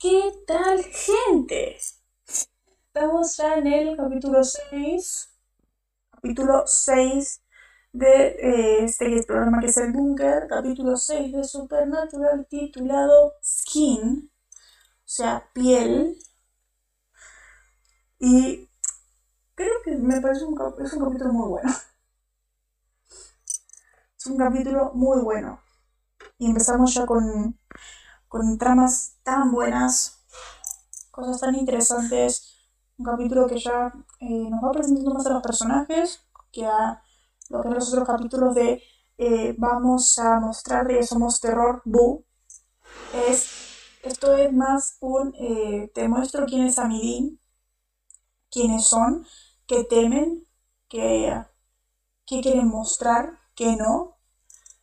¿Qué tal, gente? Estamos ya en el capítulo 6. Capítulo 6 de eh, este programa que es el Búnker. Capítulo 6 de Supernatural titulado Skin. O sea, piel. Y creo que me parece un capítulo muy bueno. Es un capítulo muy bueno. Y empezamos ya con, con tramas tan buenas, cosas tan interesantes. Un capítulo que ya eh, nos va presentando más a los personajes que a lo que en los otros capítulos de eh, vamos a mostrar que somos terror, bu. Es, esto es más un eh, te muestro quién es Amidin, quiénes son, qué temen, qué, qué quieren mostrar, qué no.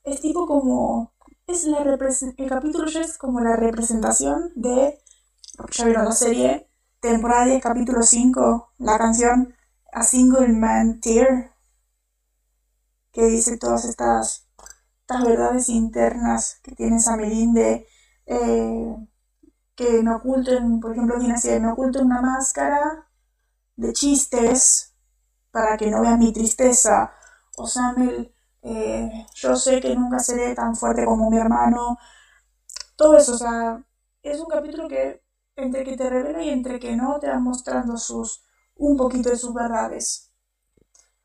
Es tipo como es la el capítulo ya es como la representación de, ya vieron la serie, temporada 10, capítulo 5, la canción A Single Man Tear, que dice todas estas, estas verdades internas que tiene Samelín de eh, que me oculten, por ejemplo, así, me oculten una máscara de chistes para que no vean mi tristeza, o Samel eh, yo sé que nunca seré tan fuerte como mi hermano. Todo eso, o sea, es un capítulo que entre que te revela y entre que no te va mostrando sus un poquito de sus verdades.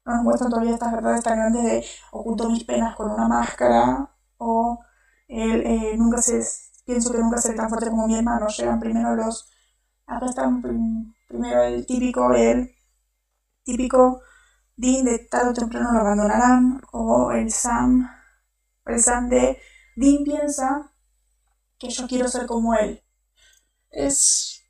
No nos muestran todavía estas verdades tan grandes de oculto mis penas con una máscara o el, eh, nunca se, pienso que nunca seré tan fuerte como mi hermano. Llegan primero los, acá están primero el típico, el típico Dean de tarde o temprano lo abandonarán, o el Sam, el Sam de Dean piensa que yo quiero ser como él. Es,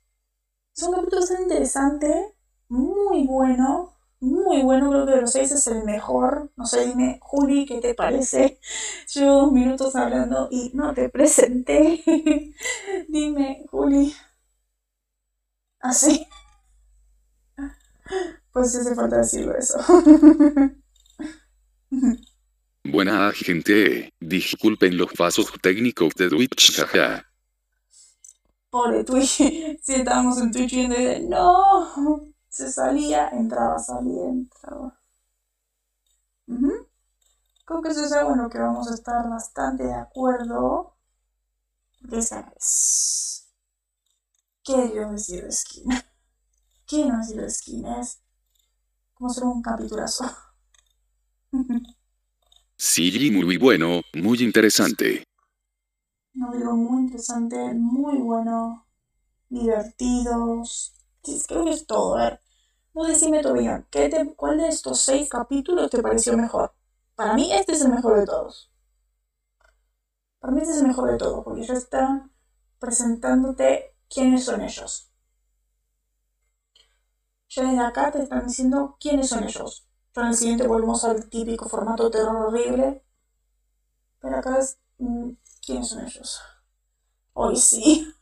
es un capítulo tan interesante, muy bueno, muy bueno, creo que de los seis es el mejor. No sé, dime, Juli, ¿qué te parece? Llevo minutos hablando y no te presenté. dime, Juli. Así. Pues sí hace falta decirlo eso. Buena gente, disculpen los pasos técnicos de Twitch, jaja. Pobre Twitch, si estábamos en Twitch viendo y de no, se salía, entraba, salía, entraba. Creo que eso es algo en lo que vamos a estar bastante de acuerdo. Porque sabes. ¿Qué dio decir de Skin? ¿Qué no decir de Skin? Es Vamos a hacer un capitulazo. sí, muy bueno, muy interesante. Un video muy interesante, muy bueno, divertidos. creo que es todo. A ver, vos decime tu opinión. ¿Qué te, ¿Cuál de estos seis capítulos te pareció mejor? Para mí este es el mejor de todos. Para mí este es el mejor de todos, porque ya están presentándote quiénes son ellos. Ya desde acá te están diciendo quiénes son ellos. Ya en el siguiente volvemos al típico formato terror horrible. Pero acá es mm, quiénes son ellos. Hoy sí.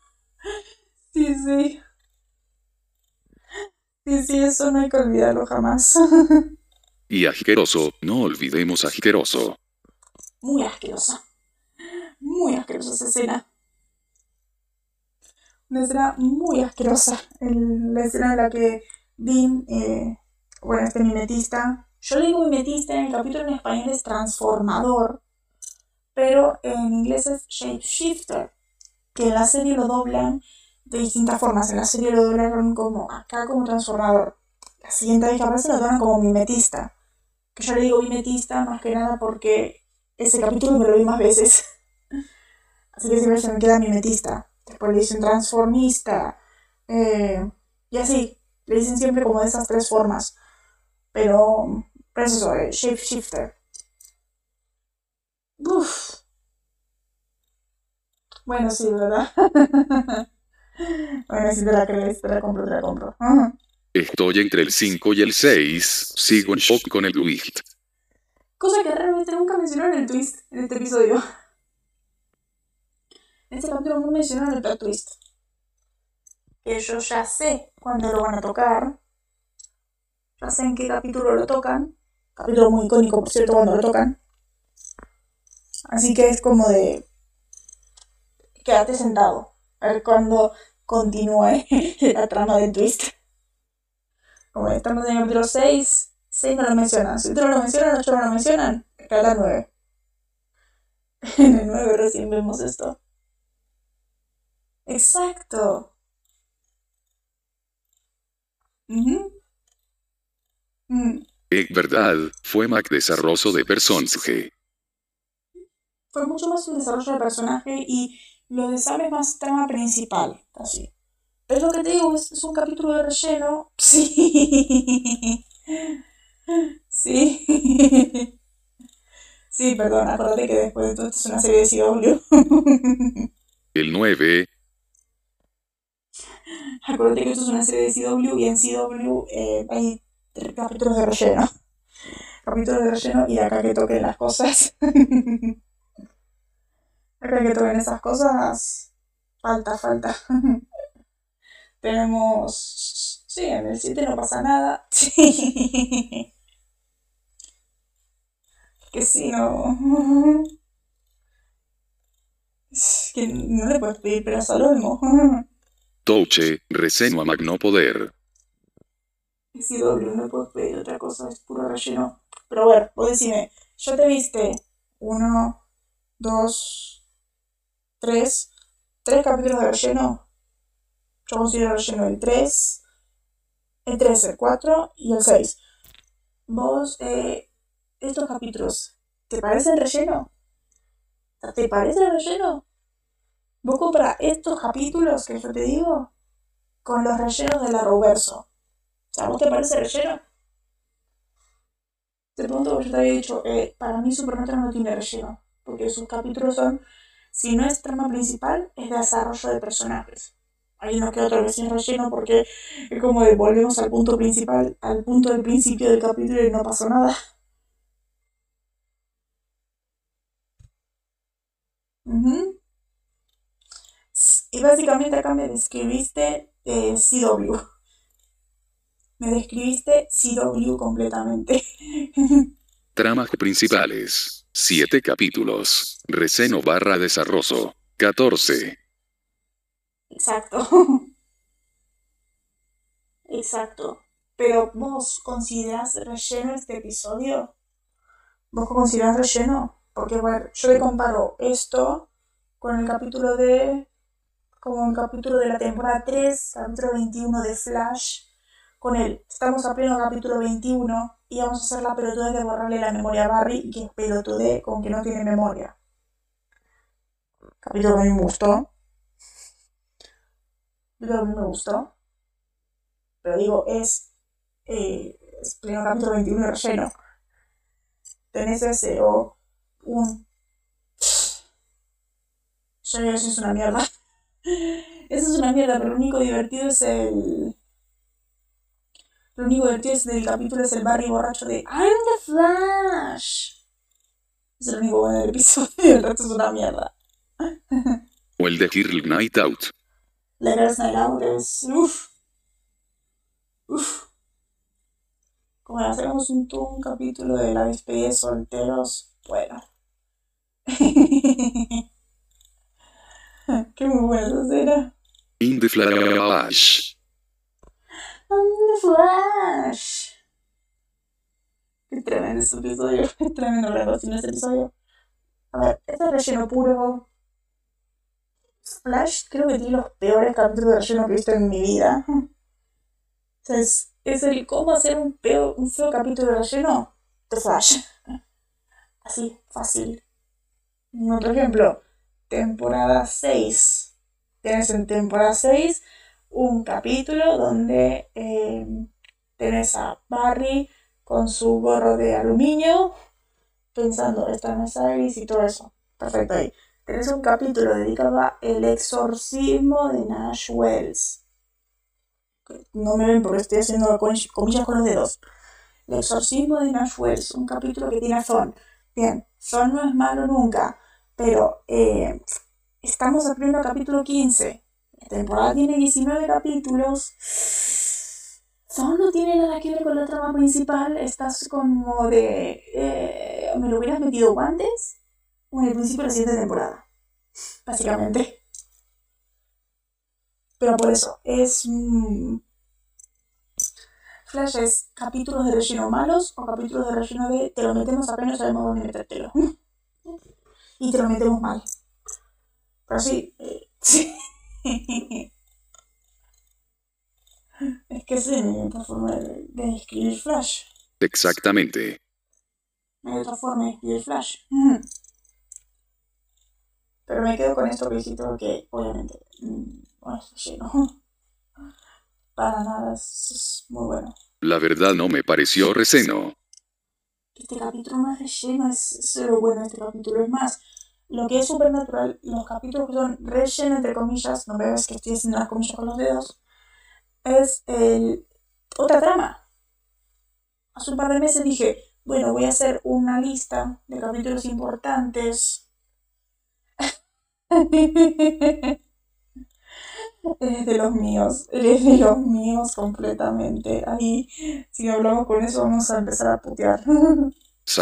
Sí, sí. Sí, sí, eso no hay que olvidarlo jamás. Y asqueroso, no olvidemos asqueroso. Muy asquerosa. Muy asquerosa esa escena. Una escena muy asquerosa. la escena en la que Dean, eh, bueno, este mimetista, yo le digo mimetista, en el capítulo en español es transformador, pero en inglés es shapeshifter, que en la serie lo doblan de distintas formas. En la serie lo doblaron como acá como transformador. La siguiente vez que aparece lo doblan como mimetista. Que yo le digo mimetista más que nada porque ese capítulo me lo vi más veces. Así que siempre se me queda mimetista. Después le dicen transformista. Eh, y así. Le dicen siempre como de esas tres formas. Pero, pero es eso, eh, shapeshifter. Uf. Bueno, sí, ¿verdad? bueno, si te la crees, te la compro, te la compro. Estoy entre el 5 y el 6. Sigo en shock con el twist. Cosa que realmente nunca mencionaron el twist en este episodio. En este capítulo no mencionaron el plot twist que yo ya sé cuándo lo van a tocar, ya sé en qué capítulo lo tocan, capítulo muy icónico, por cierto, cuando lo tocan. Así que es como de, quédate sentado. A ver, cuando, continúe la trama de Twist. Como estamos en el capítulo 6, 6 no lo mencionan. Si otros lo mencionan, 8 no lo mencionan, acá la 9. En el 9 recién vemos esto. Exacto. Es verdad, fue más desarrollo de personaje. Fue mucho más un desarrollo de personaje y lo de Sam es más trama principal, casi. Es lo que te digo, es, un capítulo de relleno. Sí. Sí. Sí, perdón, acuérdate que después de todo esto es una serie de CW. El 9. Acuérdate que esto es una serie de CW y en CW eh, hay capítulos de relleno. Capítulos de relleno y acá que toquen las cosas. acá que toquen esas cosas. Falta, falta. Tenemos. Sí, en el 7 no pasa nada. Que si no. Que no le puedes pedir pero a Salomo. Touche, receno a Magno Poder. Sí, doble, no puedo pedir otra cosa, es puro relleno. Pero bueno, vos decime, ¿ya te viste uno, dos, tres, tres capítulos de relleno? Yo considero relleno el 3, el 3, el 4 y el 6. Vos, eh, estos capítulos, ¿te parecen relleno? ¿Te parece relleno? Vos compras estos capítulos que yo te digo con los rellenos de la Roverso ¿A vos te parece relleno? Te pregunto, yo te había dicho, eh, para mí Supernatural no tiene relleno, porque sus capítulos son, si no es trama principal, es de desarrollo de personajes. Ahí no queda otra vez sin relleno porque es como de volvemos al punto principal, al punto del principio del capítulo y no pasó nada. Y básicamente acá me describiste eh, CW. Me describiste CW completamente. Tramas principales. Siete capítulos. Receno barra desarrollo. 14. Exacto. Exacto. Pero vos considerás relleno este episodio? ¿Vos considerás relleno? Porque bueno, yo le comparo esto con el capítulo de. Como el capítulo de la temporada 3, capítulo 21 de Flash con él. Estamos a pleno capítulo 21 y vamos a hacer la pelotudez de borrarle la memoria a Barry que es pelotude con que no tiene memoria. Capítulo que a mí me gustó. Capítulo que a mí me gustó. Pero digo, es, eh, es pleno capítulo 21 relleno. Tenés ese o un... Yo eso es una mierda. Eso es una mierda, pero lo único divertido es el lo único divertido es del capítulo es el Barry borracho de I'm the Flash. Es lo único bueno del episodio, el resto es una mierda. o el de Girl Night Out. La Girls Night Out es. Uff. Uff. Como hacemos un, un capítulo de la despedida de solteros, bueno. Qué muy buena esa era. In the Flash. Flash. Qué tremendo este episodio. Qué tremendo en este episodio. A ver, este es relleno puro. Flash creo que tiene los peores capítulos de relleno que he visto en mi vida. O sea, es, el cómo hacer un, feo capítulo de relleno de Flash. Así, fácil. Otro ejemplo, temporada 6. Tienes en temporada 6 un capítulo donde eh, tenés a Barry con su gorro de aluminio pensando esta mesa y todo eso. Perfecto ahí. Tenés un capítulo dedicado a el exorcismo de Nash Wells. No me ven porque estoy haciendo comillas con los dedos. El exorcismo de Nash Wells, un capítulo que tiene a Zon. Bien, Zon no es malo nunca, pero eh, estamos al pleno capítulo 15 temporada tiene 19 capítulos. Son no tiene nada que ver con la trama principal. Estás como de. Eh, ¿Me lo hubieras metido guantes? O en el principio de la siguiente temporada. Básicamente. Pero por eso, es... mm, Flash capítulos de relleno malos o capítulos de relleno de te lo metemos apenas sabemos dónde metértelo. y te lo metemos mal. Pero sí, eh, sí. es que sí, no hay otra forma de, de escribir Flash. Exactamente. No hay otra forma de escribir Flash. Mm. Pero me quedo con esto que dijiste porque obviamente mm, bueno, es relleno. Para nada, es, es muy bueno. La verdad no me pareció receno. Este capítulo no es relleno, es, lo bueno este capítulo. Es más, lo que es supernatural, los capítulos que son relleno, entre comillas, no me ves que estoy haciendo las comillas con los dedos, es el, otra trama. Hace un par de meses dije, bueno, voy a hacer una lista de capítulos importantes. Eres de los míos, eres de los míos completamente. Ahí, si hablamos con eso, vamos a empezar a putear.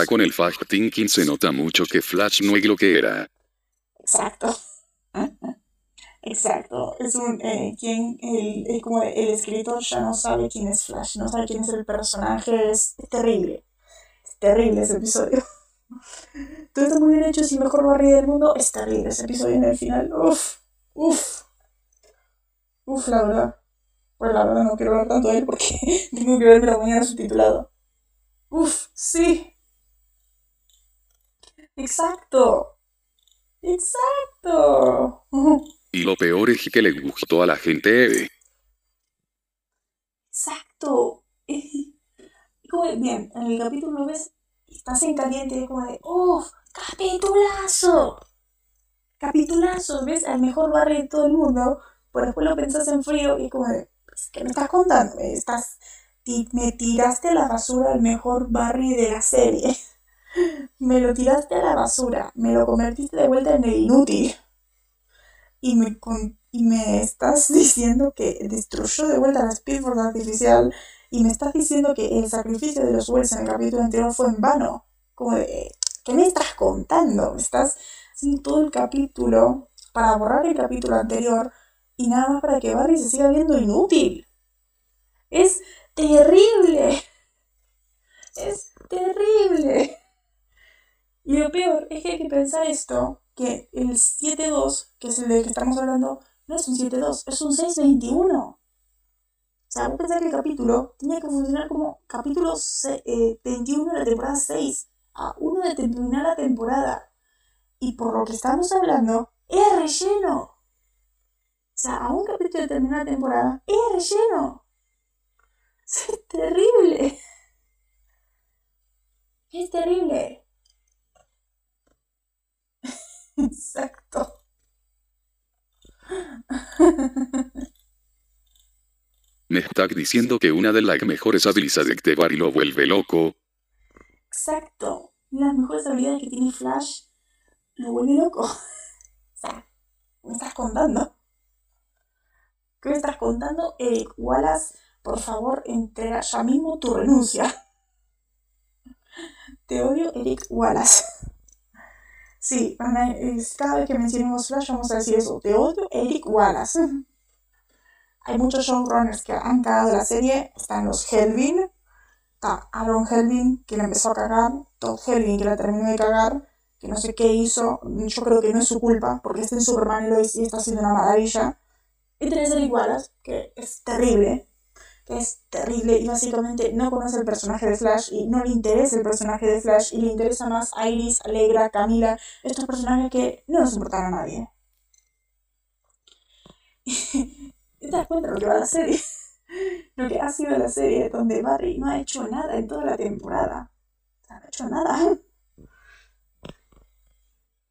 Con el fact thinking se nota mucho que Flash no es lo que era. Exacto. Exacto. Es un. Eh, quien, el, es como el escritor ya no sabe quién es Flash, no sabe quién es el personaje. Es, es terrible. Es terrible ese episodio. Todo está muy bien hecho, es el mejor barrio del mundo. Es terrible ese episodio en el final. Uf, uf. Uf, la verdad. Pues la verdad no quiero hablar tanto de él porque tengo que verme la mañana subtitulado. Uf, sí. Exacto. Exacto. Y lo peor es que le gustó a la gente. Exacto. Como, bien, en el capítulo ves, estás en caliente, es como de, ¡Uf! ¡Capitulazo! Capitulazo, ¿ves? Al mejor barrio de todo el mundo. Pero después lo pensás en frío y como de, pues, ¿qué me estás contando? Me Estás, me tiraste la basura al mejor barrio de la serie. Me lo tiraste a la basura. Me lo convertiste de vuelta en el inútil. Y me, con- y me estás diciendo que destruyó de vuelta la Speed Force artificial. Y me estás diciendo que el sacrificio de los Wells en el capítulo anterior fue en vano. Como de, ¿qué me estás contando? Me estás haciendo todo el capítulo para borrar el capítulo anterior y nada más para que Barry se siga viendo inútil. Es terrible. Es terrible. Y lo peor es que hay que pensar esto, que el 7-2, que es el del que estamos hablando, no es un 7-2, es un 6-21. O sea, vos pensás que el capítulo tenía que funcionar como capítulo eh, 21 de la temporada 6, a uno de terminar la temporada. Y por lo que estamos hablando, es relleno. O sea, a un capítulo de terminar la temporada, es relleno. Es terrible. Es terrible. Exacto. Me estás diciendo que una de las mejores habilidades de Barry lo vuelve loco. Exacto. Las mejores habilidades que tiene Flash lo vuelve loco. O sea, ¿me estás contando? ¿Qué me estás contando? Eric Wallace, por favor, entrega ya mismo tu renuncia. Te odio, Eric Wallace. Sí, cada vez que mencionemos Flash vamos a decir eso. Te odio, Eric Wallace. Hay muchos showrunners que han cagado la serie. Están los Helvin, está Aaron Helvin, que la empezó a cagar, Todd Helvin, que la terminó de cagar, que no sé qué hizo, yo creo que no es su culpa, porque está en Superman y y está haciendo una maravilla. Y tenés Eric Wallace, que es terrible, que es terrible y básicamente no conoce el personaje de Flash y no le interesa el personaje de Flash y le interesa más Iris, Alegra, Camila, estos personajes que no nos importan a nadie. y te das cuenta de lo que va la serie lo que ha sido la serie donde Barry no ha hecho nada en toda la temporada. No ha hecho nada.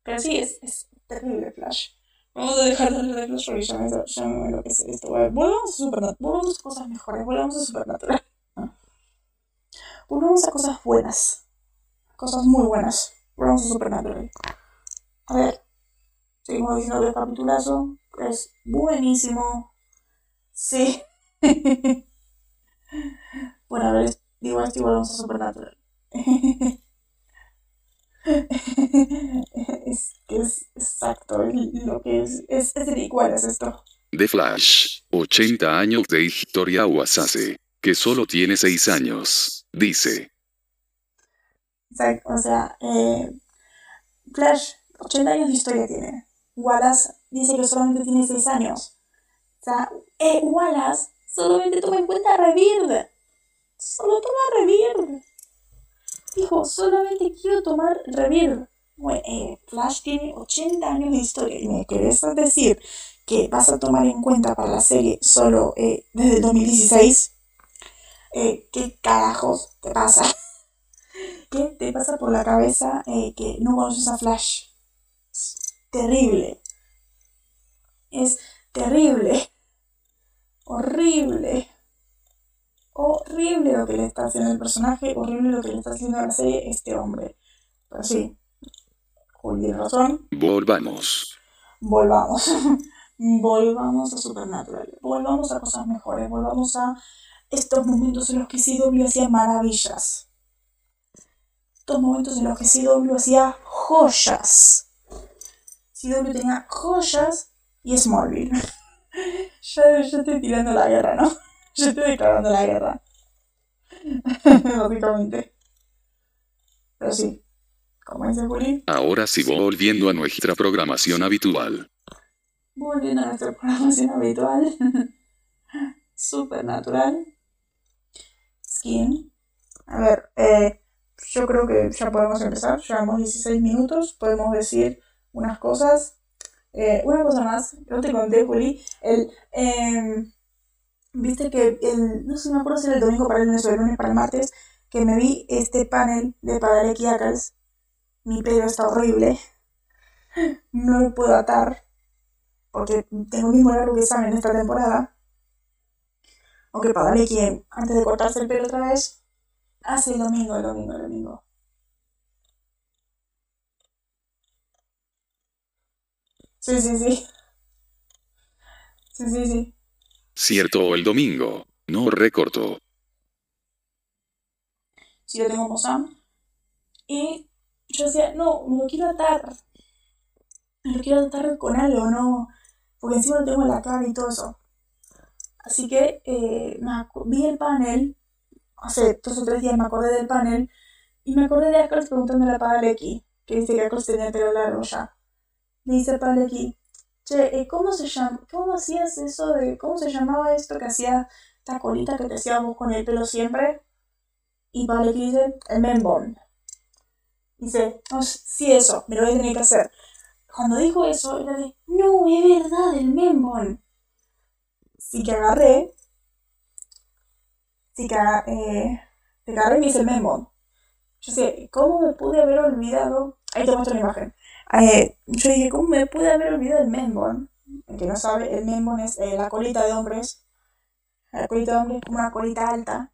Pero sí, es, es terrible Flash. Vamos a dejar de hablar de Flash porque ya me, ya me enloquece esto. Volvamos a Supernatural. Volvamos a cosas mejores. Volvamos a Supernatural. Volvamos a cosas buenas. Cosas muy buenas. Volvamos a Supernatural. A ver. Seguimos diciendo que el capitulazo es buenísimo. Sí. bueno, a ver, digo esto y volvemos a Supernatural. es que es exacto, lo que es, es, es igual es esto. de Flash. 80 años de historia Wasase, que solo tiene 6 años, dice. Exacto, o sea, eh, Flash, 80 años de historia tiene. Wallace dice que solamente tiene 6 años. O sea, eh, Wallace solamente toma en cuenta Rebirth. Solo toma Rebirth. Dijo, solamente quiero tomar Rebirth. Bueno, eh, Flash tiene 80 años de historia y me querés decir que vas a tomar en cuenta para la serie solo eh, desde 2016. Eh, ¿Qué carajos te pasa? ¿Qué te pasa por la cabeza eh, que no conoces a Flash? Es terrible. Es terrible. Horrible. Horrible lo que le está haciendo el personaje, horrible lo que le está haciendo a la serie este hombre. Pero sí, Juli razón. Volvamos. Volvamos. volvamos a Supernatural. Volvamos a cosas mejores. Volvamos a estos momentos en los que CW hacía maravillas. Estos momentos en los que CW hacía joyas. CW tenía joyas y Smallville. ya, ya estoy tirando la guerra, ¿no? Ya estoy declarando la guerra. Básicamente. Pero sí, como dice Juli, Ahora sí volviendo a nuestra programación habitual. volviendo a nuestra programación habitual. Supernatural. Skin. A ver, eh, yo creo que ya podemos empezar. Llevamos 16 minutos. Podemos decir unas cosas. Eh, una cosa más, no te conté, Juli. El, em, Viste que el, no sé, me acuerdo si era el domingo para el lunes o el lunes para el martes, que me vi este panel de Padalecki Ackles. Mi pelo está horrible. No lo puedo atar. Porque tengo mismo largo que en esta temporada. Aunque Padalecki, antes de cortarse el pelo otra vez, hace el domingo, el domingo, el domingo. Sí, sí, sí. Sí, sí, sí. Cierto el domingo. No recortó. si lo tengo como Sam. Y yo decía, no, me lo quiero atar. Me lo quiero atar con algo, ¿no? Porque encima lo tengo en la cara y todo eso. Así que eh, vi el panel, hace dos o tres días me acordé del panel, y me acordé de Ackles preguntándole a Padalecki, que dice que Ackles tenía el pelo largo ya. Le dice Padalecki, che, ¿cómo se llama, cómo hacías eso de, cómo se llamaba esto que hacía esta colita que te hacías vos con el pelo siempre? Y Padalecki dice, el membón. Dice, no, sí, eso, me lo voy a tener que hacer. Cuando dijo eso, era de, no, es verdad, el membón. Sí que agarré, sí que eh, agarré y me hice el membón. Yo sé, ¿cómo me pude haber olvidado? Ahí te muestro la imagen. Eh, yo dije, ¿cómo me pude haber olvidado el membón? El que no sabe, el membón es eh, la colita de hombres. La colita de hombres es como una colita alta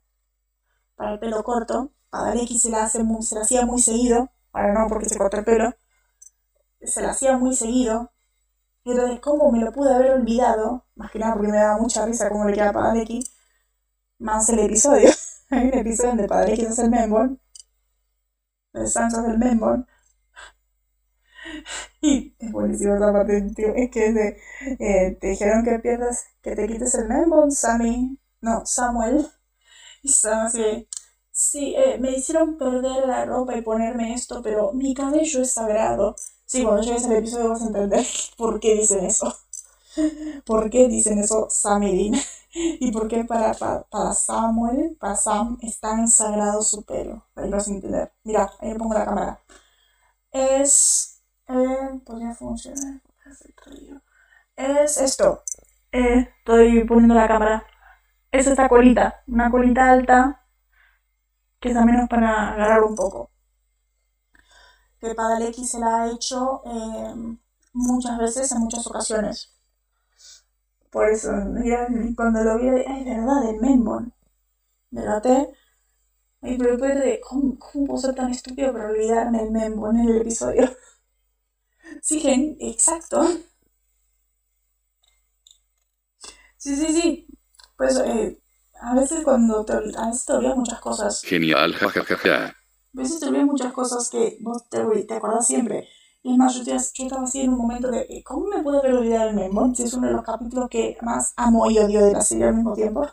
para el pelo corto. Padalecki se la, hace se la hacía muy seguido. Ahora no, porque se cortó el pelo. Se la hacía muy seguido. Y entonces, ¿cómo me lo pude haber olvidado? Más que nada porque me daba mucha risa cómo le queda a Padalecki. Más el episodio. Hay un episodio donde Padalecki hace el membón. El Sancho hace el membón. Y es buenísimo esa parte. Es que de, eh, te dijeron que pierdas, que te quites el membón, Sammy. No, Samuel. Y Sam así, sí, eh, me hicieron perder la ropa y ponerme esto, pero mi cabello es sagrado. Sí, cuando llegues al episodio vas a entender por qué dicen eso. ¿Por qué dicen eso Sam y Dean? ¿Y por qué para, para, para Samuel, para Sam, es tan sagrado su pelo? Ahí vas a entender. Mira, ahí le pongo la cámara. Es... Eh, podría funcionar. Es esto. Eh, estoy poniendo la cámara. Es esta colita. Una colita alta. Que es al menos para agarrar un poco. Que Padalecki se la ha hecho eh, muchas veces, en muchas ocasiones. Por eso, mira, cuando lo vi, ay, es verdad, el Membon. Me laté. Y pero después de, ¿cómo, ¿cómo puedo ser tan estúpido para olvidarme el Membon en el episodio? Sí, gen, exacto. Sí, sí, sí. Pues eh, a veces cuando te, a veces te olvidas muchas cosas. Genial, jajajaja. A veces te olvidas muchas cosas que vos te, te acordás siempre. Y más, yo, yo estaba así en un momento de, eh, ¿cómo me puedo haber olvidado el Memon? Si es uno de los capítulos que más amo y odio de la serie al mismo tiempo.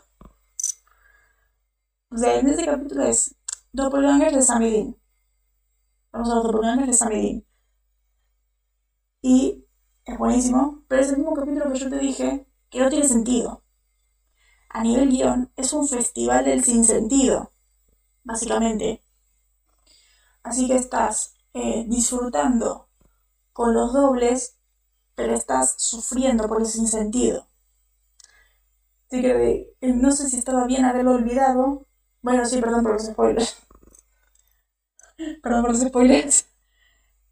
O sea, en ese capítulo es Doppelganger de Samidin. Vamos a los Doppelgangers de Samidin. Y es buenísimo, pero es el mismo capítulo que yo te dije que no tiene sentido. A nivel guion, es un festival del sinsentido, básicamente. Así que estás eh, disfrutando con los dobles, pero estás sufriendo por el sinsentido. Así que eh, no sé si estaba bien haberlo olvidado. Bueno, sí, perdón por los spoilers. perdón por los spoilers.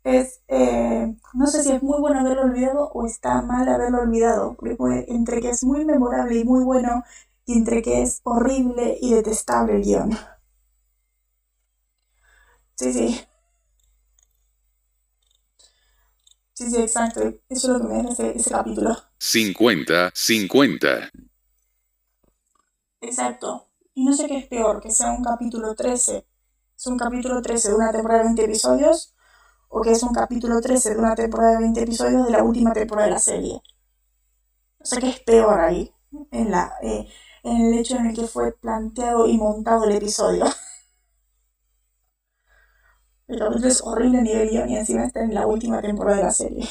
Es, eh, no sé si es muy bueno haberlo olvidado o está mal haberlo olvidado. Porque entre que es muy memorable y muy bueno, y entre que es horrible y detestable el guion. Sí, sí. Sí, sí, exacto. Eso es lo que me deja ese, ese capítulo. 50, 50. Exacto. Y no sé qué es peor, que sea un capítulo 13. Es un capítulo 13 de una temporada de 20 episodios, o que es un capítulo 13 de una temporada de 20 episodios de la última temporada de la serie. No sé qué es peor ahí, en, la, eh, en el hecho en el que fue planteado y montado el episodio. El capítulo es horrible a nivel guion y encima está en la última temporada de la serie.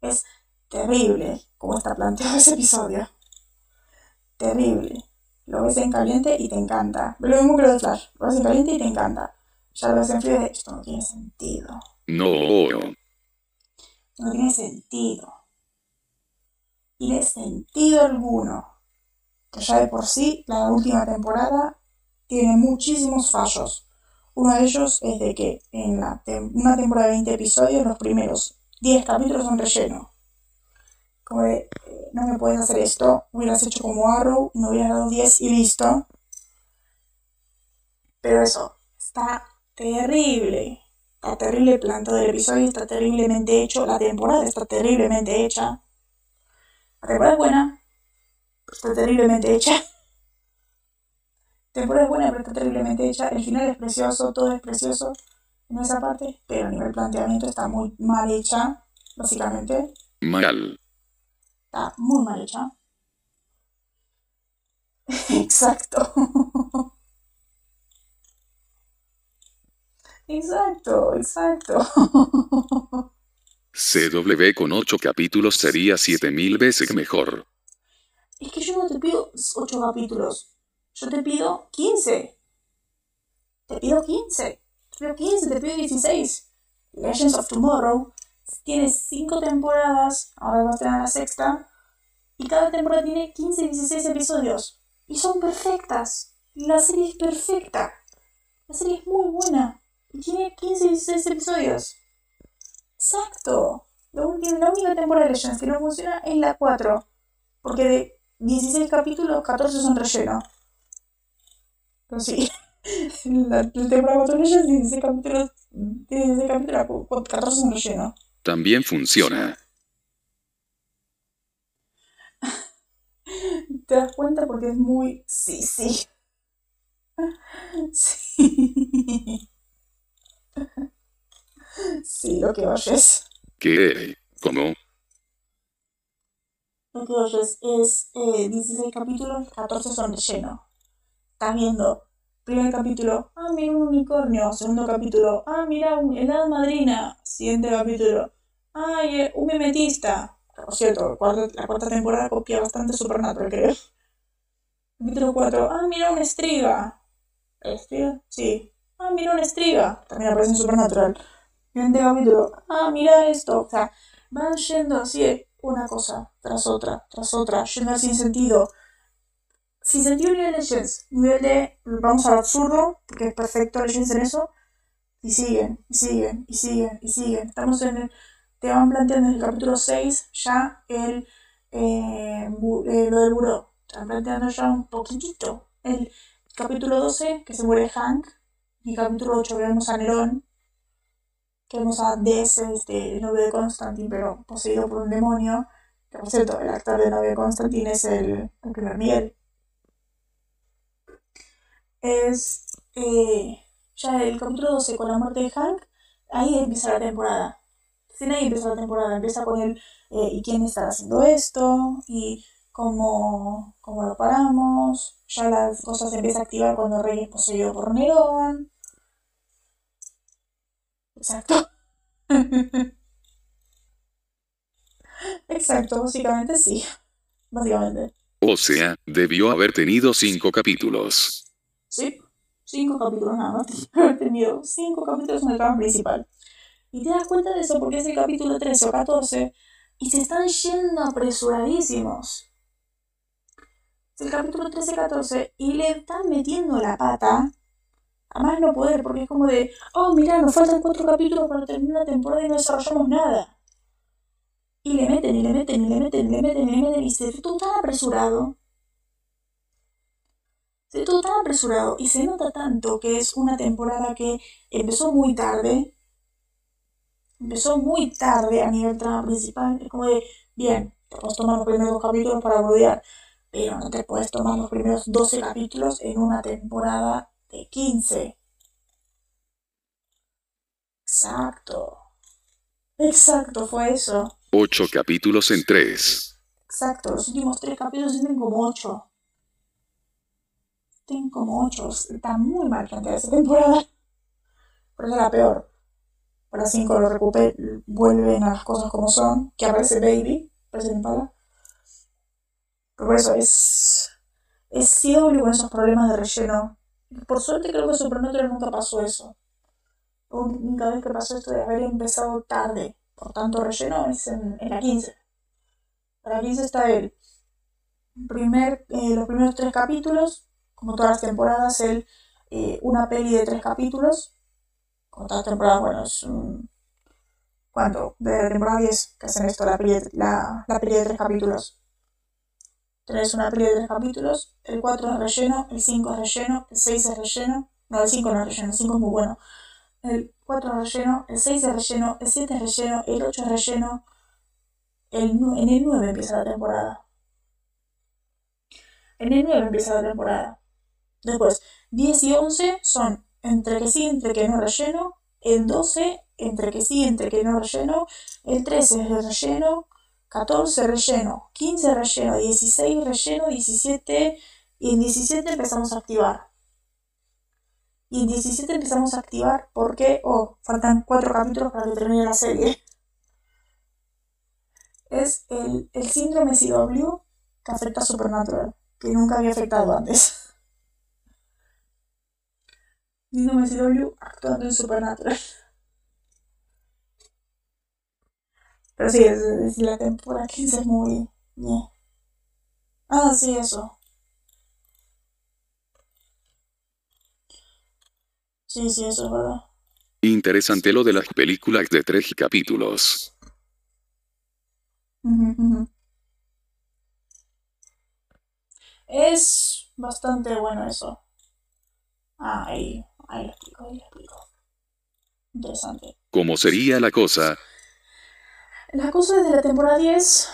Es terrible cómo está planteado ese episodio. Terrible. Lo ves en caliente y te encanta. Lo mismo que lo de Flash. Lo ves en caliente y te encanta. Ya lo ves en frío y esto no tiene sentido. No. No tiene sentido. Tiene sentido alguno. Que ya de por sí, la última temporada tiene muchísimos fallos. Uno de ellos es de que en la una temporada de 20 episodios, los primeros 10 capítulos son relleno. Como de, eh, no me puedes hacer esto, hubieras hecho como Arrow, me hubieras dado 10 y listo. Pero eso, está terrible. Está terrible plantado el episodio, está terriblemente hecho, la temporada está terriblemente hecha. La temporada es buena, pero está terriblemente hecha. La temporada es buena, pero está terriblemente hecha. El final es precioso, todo es precioso en esa parte, pero a nivel planteamiento está muy mal hecha, básicamente. Mal. Está muy mal hecha. Exacto. Exacto, exacto. CW con 8 capítulos sería 7000 veces mejor. Es que yo no te pido 8 capítulos. Yo te pido 15. Te pido 15. Te pido 15, te pido 16. Legends of Tomorrow tiene 5 temporadas. Ahora va a tener la sexta. Y cada temporada tiene 15, 16 episodios. Y son perfectas. La serie es perfecta. La serie es muy buena. Y tiene 15, 16 episodios. Exacto. La única, la única temporada de Legends que no funciona es la 4. Porque de 16 capítulos, 14 son relleno. Pero sí. La, la temporada 4 de Legends, 16 capítulos, 16 capítulos, 14 son relleno. También funciona. ¿Te das cuenta? Porque es muy... Sí, sí. Sí. Sí, lo que oyes. ¿Qué? ¿Cómo? Lo que oyes es eh, 16 capítulos, 14 son relleno. Estás viendo primer capítulo, ah, mira un unicornio. Segundo capítulo, ah, mira un helada madrina. Siguiente capítulo, ay, eh, un mimetista. Por cierto, cuarta- la cuarta temporada copia bastante Supernatural, creo. Capítulo 4, ah, mira una estriga. ¿Estriga? Sí. Ah, mira una estriga. También aparece en Supernatural. Siguiente capítulo, ah, mira esto. O sea, van yendo así eh, una cosa tras otra, tras otra, yendo sin sentido. Sin sentido nivel de Legends, nivel de vamos al absurdo, porque es perfecto Legends en eso, y siguen, y siguen, y siguen, y siguen. Estamos en el, te van planteando en el capítulo 6 ya el, eh, eh, lo del buró. Te van planteando ya un poquitito. El capítulo 12, que se muere Hank, y el capítulo 8 vemos a Nerón, que vemos a DS, este, el novio de Constantine, pero poseído por un demonio. Que por cierto, el actor de novio de Constantine es el, el primer Miguel. Es eh, ya el capítulo 12 con la muerte de Hank, ahí empieza la temporada. Sin ahí empieza la temporada, empieza con el eh, y quién está haciendo esto y cómo, cómo lo paramos. Ya las cosas se empieza a activar cuando rey es poseído por Nerón. Exacto. Exacto, básicamente sí. Básicamente. O sea, debió haber tenido cinco capítulos. Sí, cinco capítulos nada más. Haber tenido cinco capítulos en el trama principal. Y te das cuenta de eso porque es el capítulo 13 o 14 y se están yendo apresuradísimos. Es el capítulo 13-14 y le están metiendo la pata a más no poder, porque es como de, oh, mira, nos faltan cuatro capítulos para terminar la temporada y no desarrollamos nada. Y le meten, y le meten, y le meten, y le meten, y le meten, y se ve todo tan apresurado. Se ve todo tan apresurado, y se nota tanto que es una temporada que empezó muy tarde. Empezó muy tarde a nivel trama principal. Es como de, bien, te puedes tomar los primeros dos capítulos para rodear, pero no te puedes tomar los primeros 12 capítulos en una temporada de 15. Exacto. Exacto, fue eso. Ocho capítulos en tres. Exacto, los últimos tres capítulos tienen como ocho. Tienen como ocho. Está muy mal de esa temporada. Pero es la peor. Para cinco lo recupera, vuelven a las cosas como son. Que aparece Baby, aparece Impala. Pero por eso es. Es CW con esos problemas de relleno por suerte creo que Supernatural nunca pasó eso. Única vez que pasó esto de haber empezado tarde, por tanto relleno, es en, la 15. En la 15 está el primer, eh, los primeros tres capítulos, como todas las temporadas, el, eh, una peli de tres capítulos. Como todas las temporadas, bueno, es un... ¿Cuánto? De la temporada 10 que hacen esto, la peli, la, la peli de tres capítulos. Tenés una peli de tres capítulos, el 4 es relleno, el 5 es relleno, el 6 es relleno, no, el 5 no es relleno, el 5 es muy bueno. El 4 es relleno, el 6 es relleno, el 7 es relleno, el 8 es relleno, el, en el 9 empieza la temporada. En el 9 empieza la temporada. Después, 10 y 11 son entre que sí, entre que no relleno. El 12, entre que sí, entre que no relleno. El 13 es el relleno. 14 relleno, 15 relleno, 16 relleno, 17 y en 17 empezamos a activar. Y en 17 empezamos a activar porque, oh, faltan 4 capítulos para que termine la serie. Es el, el síndrome CW que afecta a Supernatural, que nunca había afectado antes. Síndrome CW actuando en Supernatural. Pero sí, es, la temporada 15 es muy... Ah, sí, eso. Sí, sí, eso es verdad. Interesante lo de las películas de tres capítulos. Es bastante bueno eso. Ah, ahí, ahí lo explico, ahí lo explico. Interesante. ¿Cómo sería la cosa la cosa de la temporada 10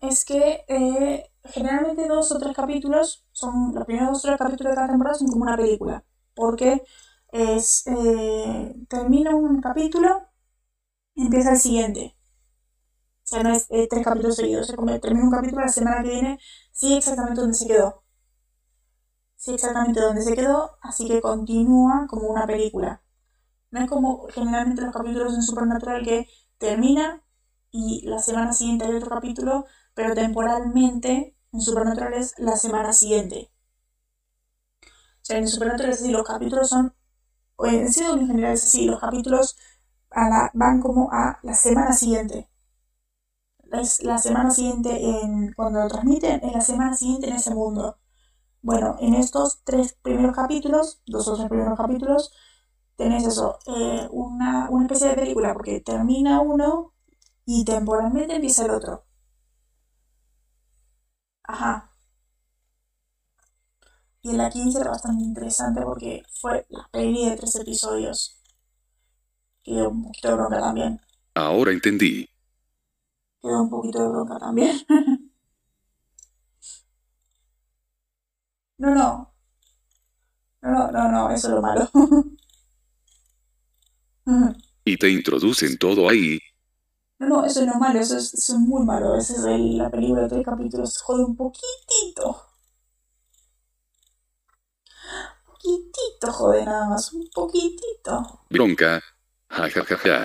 es que eh, generalmente dos o tres capítulos, son los primeros dos o tres capítulos de cada temporada son como una película, porque eh, termina un capítulo y empieza el siguiente. O sea, no es eh, tres capítulos seguidos, se termina un capítulo la semana que viene, sigue exactamente donde se quedó. Sigue exactamente donde se quedó, así que continúa como una película. No es como generalmente los capítulos en Supernatural que termina y la semana siguiente hay otro capítulo, pero temporalmente en Supernatural es la semana siguiente. O sea, en Supernatural es así, los capítulos son, o en CW en general es así, los capítulos van como a la semana siguiente. Es la semana siguiente en, cuando lo transmiten, es la semana siguiente en ese mundo. Bueno, en estos tres primeros capítulos, dos o tres primeros capítulos, tenés eso, eh, una, una especie de película, porque termina uno y temporalmente empieza el otro. Ajá. Y en la 15 era bastante interesante porque fue la peli de tres episodios. Quedó un poquito de bronca también. Ahora entendí. Quedó un poquito de bronca también. no, no. No, no, no, eso es lo malo. y te introducen todo ahí No, no, eso no es malo, eso es, eso es muy malo. Esa es el- la película de tres capítulos. Jode un poquitito. Poquitito jode nada más, un poquitito. Bronca. Ja ja ja ja.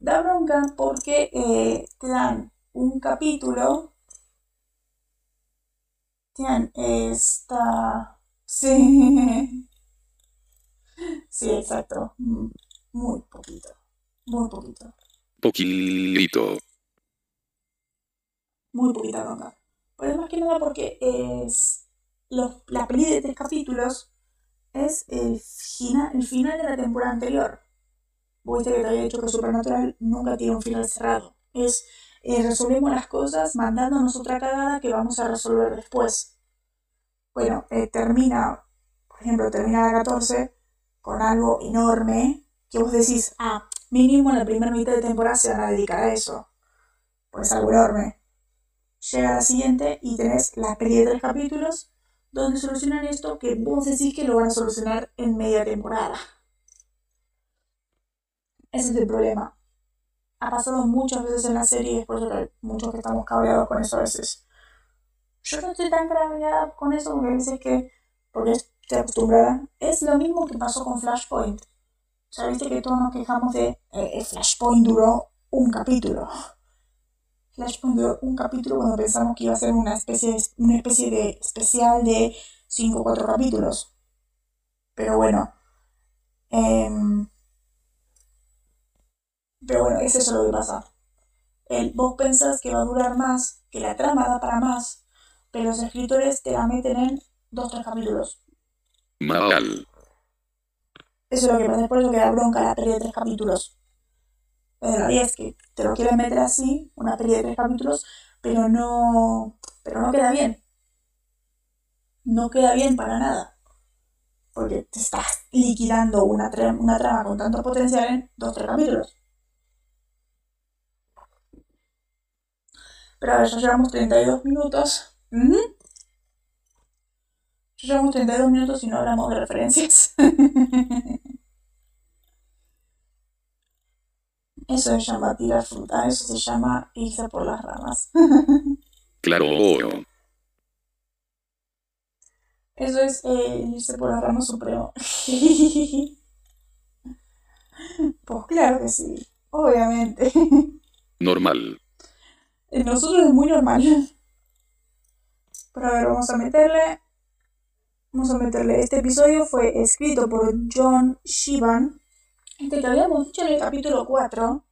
Da bronca porque eh, te dan un capítulo. Te dan esta. Sí. Sí, exacto. Mm, Muy poquito. Muy poquito. Poquito. Muy poquita bronca. Pero es más que nada porque es. Los, la peli de tres capítulos es el, fina- el final de la temporada anterior. Vos viste que te había dicho que Supernatural nunca tiene un final cerrado. Es eh, resolvemos las cosas mandándonos otra cagada que vamos a resolver después. Bueno, eh, termina, por ejemplo, termina la 14 con algo enorme que vos decís, ah, mínimo en la primera mitad de temporada se van a dedicar a eso. Pues enorme. Llega la siguiente y tenés la peli de tres capítulos donde solucionan esto que vos decís que lo van a solucionar en media temporada. Ese es el problema. Ha pasado muchas veces en la serie y es por eso que muchos que estamos cabreados con eso a veces. Yo no estoy tan cabreada con eso porque a veces que, porque estoy acostumbrada, es lo mismo que pasó con Flashpoint. O sea, viste que todos nos quejamos de eh, Flashpoint duró un capítulo. Flashpoint duró un capítulo cuando pensamos que iba a ser una especie de, una especie de especial de 5 o 4 capítulos. Pero bueno. em, pero bueno, es eso lo que pasa. El, vos pensás que va a durar más, que la trama da para más, pero los escritores te la meten en 2-3 capítulos. Mal. Eso es lo que pasa, es por eso que da bronca la peli de 3 capítulos. Pero es que te lo quieren meter así, una peli de 3 capítulos, pero no, pero no queda bien. No queda bien para nada. Porque te estás liquidando una, una trama con tanto potencial en 2-3 capítulos. Pero a ver, ya llevamos 32 minutos. Ujú. Llevamos 32 minutos y no hablamos de referencias. Eso se llama tirar fruta, eso se llama irse por las ramas. Claro. Eso es eh, irse por las ramas supremo. Pues claro que sí, obviamente. Normal. En nosotros es muy normal. Pero a ver, vamos a meterle. Vamos a meterle. Este episodio fue escrito por John Shivan. Este que habíamos dicho en el capítulo 4.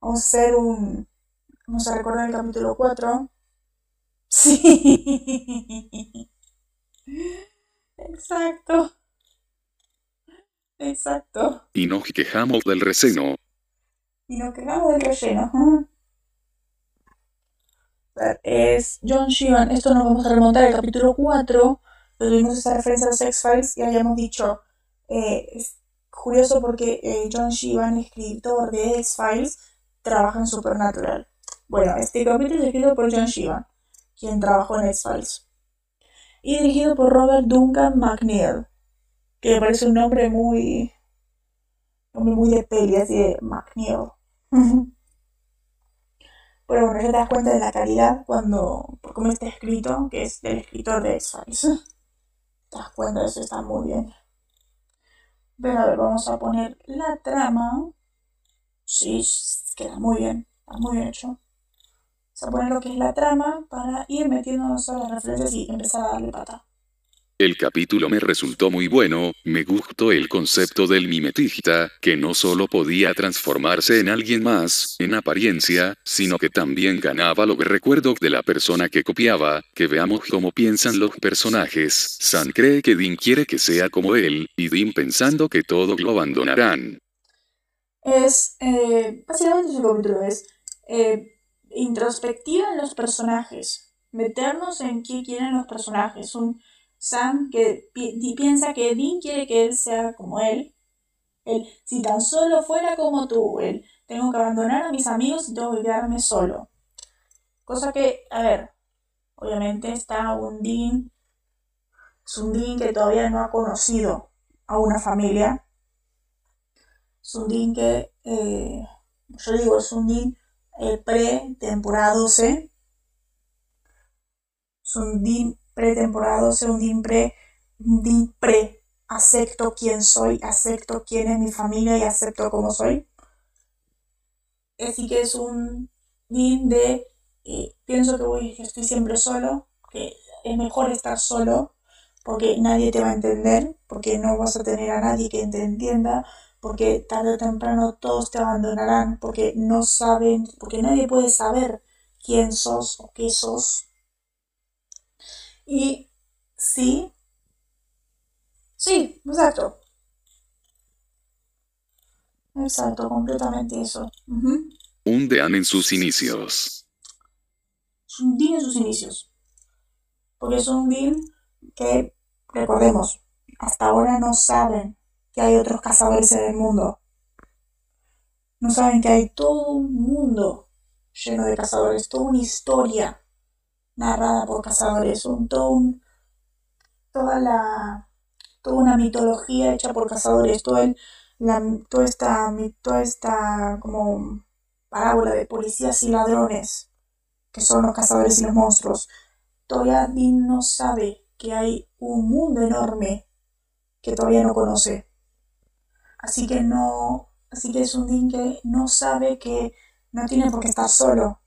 Vamos a hacer un. Vamos a recordar el capítulo 4. Sí. Exacto. Exacto. Y nos quejamos del receno. Y nos quejamos del relleno. Ujú. Es John Sheehan. Esto nos vamos a remontar al capítulo 4. Donde tuvimos esa referencia a los X-Files y habíamos dicho. eh, es curioso porque eh, John Sheehan, escritor de X-Files, trabaja en Supernatural. Bueno, este capítulo es escrito por John Sheehan, quien trabajó en X-Files. Y dirigido por Robert Duncan McNeil, que me parece un nombre muy. nombre muy de peli, así de McNeil. Pero bueno, ya te das cuenta de la calidad cuando, por cómo está escrito, que es del escritor de X-Files. Te das cuenta de eso, está muy bien. Pero a ver, vamos a poner la trama. Sí, queda muy bien, está muy bien hecho. Vamos a poner lo que es la trama para ir metiéndonos a las referencias y empezar a darle pata. El capítulo me resultó muy bueno, me gustó el concepto del mimetista, que no solo podía transformarse en alguien más, en apariencia, sino que también ganaba los recuerdos de la persona que copiaba, que veamos cómo piensan los personajes. San cree que Dean quiere que sea como él, y Dean pensando que todos lo abandonarán. Es, eh, básicamente ese capítulo es eh, introspectiva en los personajes, meternos en qué quieren los personajes. Un Sam que piensa que Dean quiere que él sea como él. Él, si tan solo fuera como tú, él, tengo que abandonar a mis amigos y tengo que quedarme solo. Cosa que, a ver, obviamente está un Dean, es un Dean que todavía no ha conocido a una familia Es un DIN que, eh, yo digo, es un DIN eh, pre-temporada 12. Es un DIN pre-temporada 12, un DIN pre, un. Acepto quién soy, acepto quién es mi familia y acepto cómo soy. Así que es un DIN de eh, pienso que, voy, estoy siempre solo, que es mejor estar solo porque nadie te va a entender, porque no vas a tener a nadie que te entienda, porque tarde o temprano todos te abandonarán, porque no saben, porque nadie puede saber quién sos o qué sos. Y sí, sí, exacto. Exacto, completamente eso. Un dean en sus inicios. Un en sus inicios. Porque es un DIN que, recordemos, hasta ahora no saben que hay otros cazadores en el mundo. No saben que hay todo un mundo lleno de cazadores, toda una historia narrada por cazadores, un, toda la, toda una mitología hecha por cazadores, toda, toda esta, toda esta como parábola de policías y ladrones que son los cazadores y los monstruos. Dean no sabe que hay un mundo enorme que todavía no conoce. Así que no, así que es un Dean que no sabe que no tiene por qué estar solo.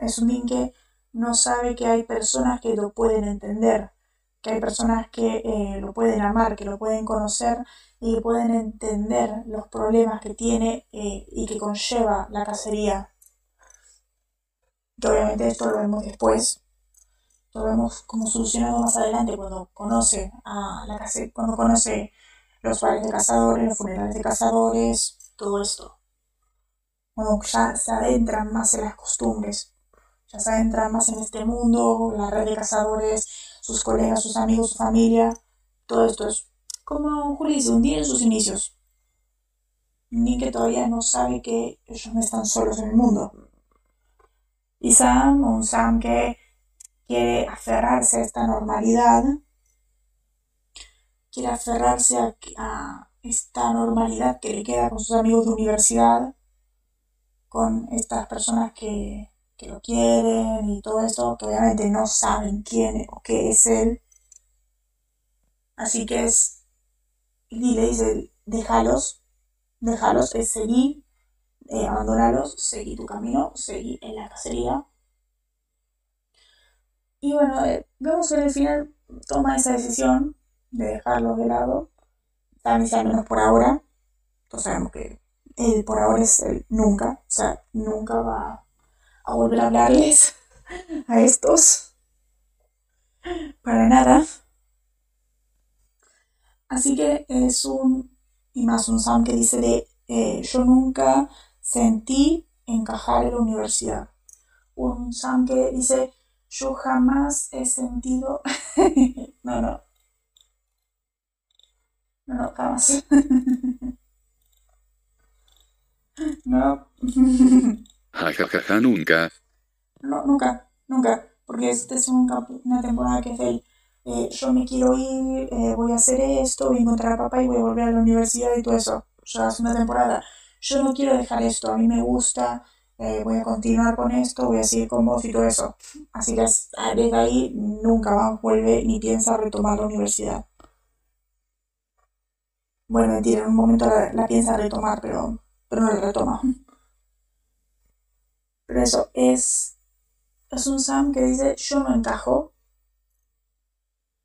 Es un Dean que no sabe que hay personas que lo pueden entender, que hay personas que eh, lo pueden amar, que lo pueden conocer y pueden entender los problemas que tiene eh, y que conlleva la cacería. Y obviamente esto lo vemos después, lo vemos como solucionado más adelante cuando conoce a la cuando conoce los bares de cazadores, los funerales de cazadores, todo esto. Cuando ya se adentran más en las costumbres, ya se adentran más en este mundo, la red de cazadores, sus colegas, sus amigos, su familia, todo esto es como Juli dice, un día en sus inicios. Ni que todavía no sabe que ellos no están solos en el mundo. Y Sam, un Sam que quiere aferrarse a esta normalidad, quiere aferrarse a, esta normalidad que le queda con sus amigos de universidad, con estas personas que, lo quieren y todo esto, que obviamente no saben quién o qué es él. Así que es, y le dice, déjalos, déjalos, es seguir, eh, abandonarlos, seguir tu camino, seguir en la cacería. Y bueno, eh, vemos que en el final toma esa decisión de dejarlos de lado, también al menos por ahora. Todos sabemos que él por ahora es el nunca, o sea, nunca va a volver a hablarles a estos. Para nada. Así que es un, y más un Sam que dice de, eh, yo nunca sentí encajar en la universidad. Un Sam que dice, yo jamás he sentido... no, no. No, no, jamás. no. Jajaja, nunca. No, nunca, nunca. Porque este es un una temporada que es. Eh, yo me quiero ir, eh, voy a hacer esto, voy a encontrar a papá y voy a volver a la universidad y todo eso. Ya es una temporada. Yo no quiero dejar esto, a mí me gusta, eh, voy a continuar con esto, voy a seguir con vos y todo eso. Así que desde ahí nunca vuelve ni piensa retomar la universidad. Bueno, mentira, en un momento la, piensa retomar, pero, pero no la retoma. Pero eso es, es un Sam que dice, yo no encajo.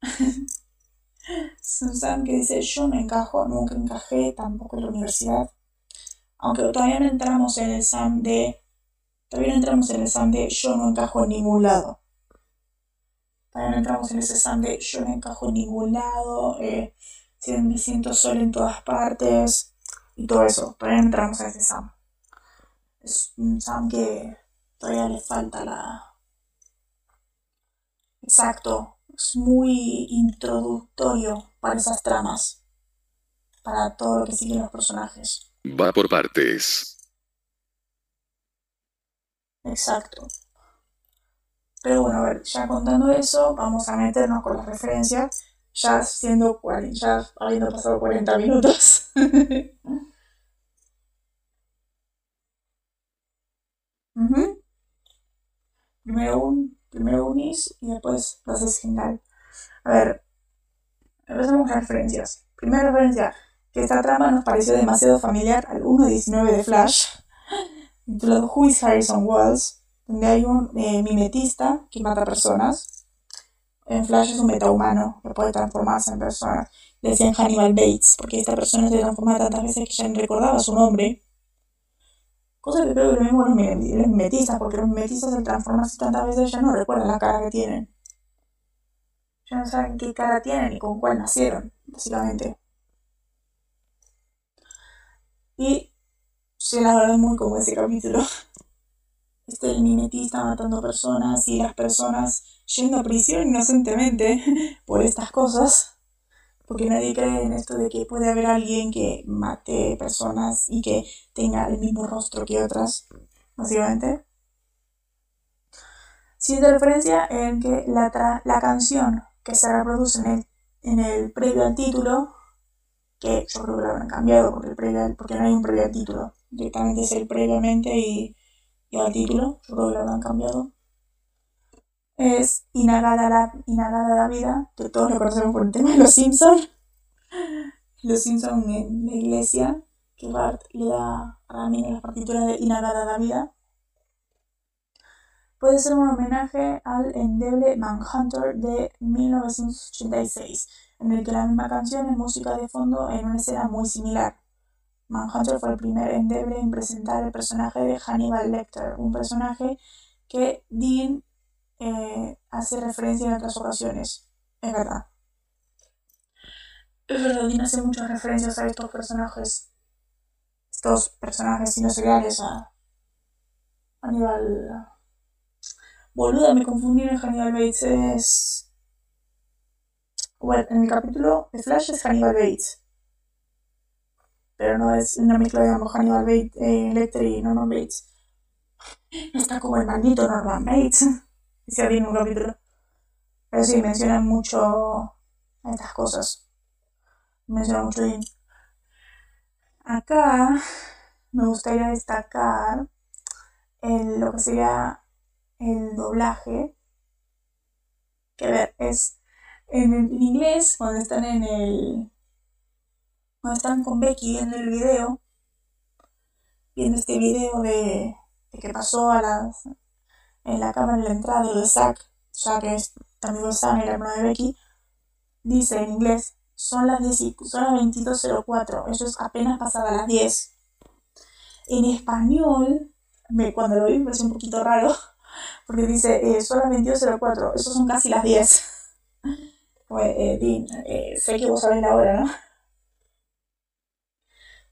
es un Sam que dice, yo no encajo, nunca encajé tampoco en la universidad. Aunque todavía no entramos en el Sam de Todavía no entramos en el Sam de yo no encajo en ningún lado. Todavía no entramos en ese Sam de yo no encajo en ningún lado, eh, me siento solo en todas partes y todo eso. Todavía no entramos en ese Sam. Es un Sam que todavía le falta la... Exacto, es muy introductorio para esas tramas, para todo lo que siguen los personajes. Va por partes. Exacto. Pero bueno, a ver, ya contando eso, vamos a meternos con las referencias, ya siendo ya habiendo pasado 40 minutos. Ujú. Primero un, primero unis y después lo haces general. A ver, empecemos con referencias. Primera referencia, que esta trama nos pareció demasiado familiar al 1.19 de Flash, titulado Who is Harrison Wells, donde hay un eh, mimetista que mata personas. En Flash es un metahumano que puede transformarse en persona. Le decían Hannibal Bates, porque esta persona se transforma tantas veces que ya no recordaba su nombre. Cosa que creo que lo mismo los mimetistas, porque los mimetistas se transforman así tantas veces ya no recuerdan la cara que tienen. Ya no saben qué cara tienen y con cuál nacieron, básicamente. Y sí, la verdad muy como ese capítulo. Este el mimetista matando personas y las personas yendo a prisión inocentemente por estas cosas. Porque nadie cree en esto de que puede haber alguien que mate personas y que tenga el mismo rostro que otras, básicamente. Siguiente referencia en que la, tra- la canción que se reproduce en el, en el previo al título, que yo creo que lo habrán cambiado porque, el previo porque no hay un previo al título, directamente es el previamente y, y al título, yo creo que lo habrán cambiado. Es la, Inagada la vida, que todos lo conocemos por el tema de los Simpsons. Los Simpsons en la iglesia, que Bart le da a Ramin las partituras de Inagada la vida. Puede ser un homenaje al endeble Manhunter de 1986, en el que la misma canción es música de fondo en una escena muy similar. Manhunter fue el primer endeble en presentar el personaje de Hannibal Lecter, un personaje que Dean eh, hace referencia en otras ocasiones. Es verdad. Es verdad, Dean hace muchas referencias a estos personajes. Estos personajes no seriales a Hannibal. Boluda, me confundí en Hannibal Bates. Es. Bueno, en el capítulo de Flash es Hannibal Bates. Pero no es una mezcla de ambos Hannibal Bates, eh, y Norman Bates. No está como el maldito Norman Bates. Bien en un capítulo. Pero sí, mencionan mucho estas cosas. Mencionan mucho Dean. Acá me gustaría destacar el- lo que sería el doblaje. Que a ver, es en, en inglés, cuando están en el. Cuando están con Becky viendo el video, viendo este video de, de que pasó a las, en la cámara en la entrada de de Zack, Zack es de Sam, el hermano de Becky, dice en inglés, son las, 10 y- son las 22.04, eso es apenas pasada las 10. En español, me, cuando lo vi me pareció un poquito raro, porque dice, eh, son las 22.04, eso son casi las 10. Pues, eh, Dean, eh, sé que vos sabés la hora, ¿no?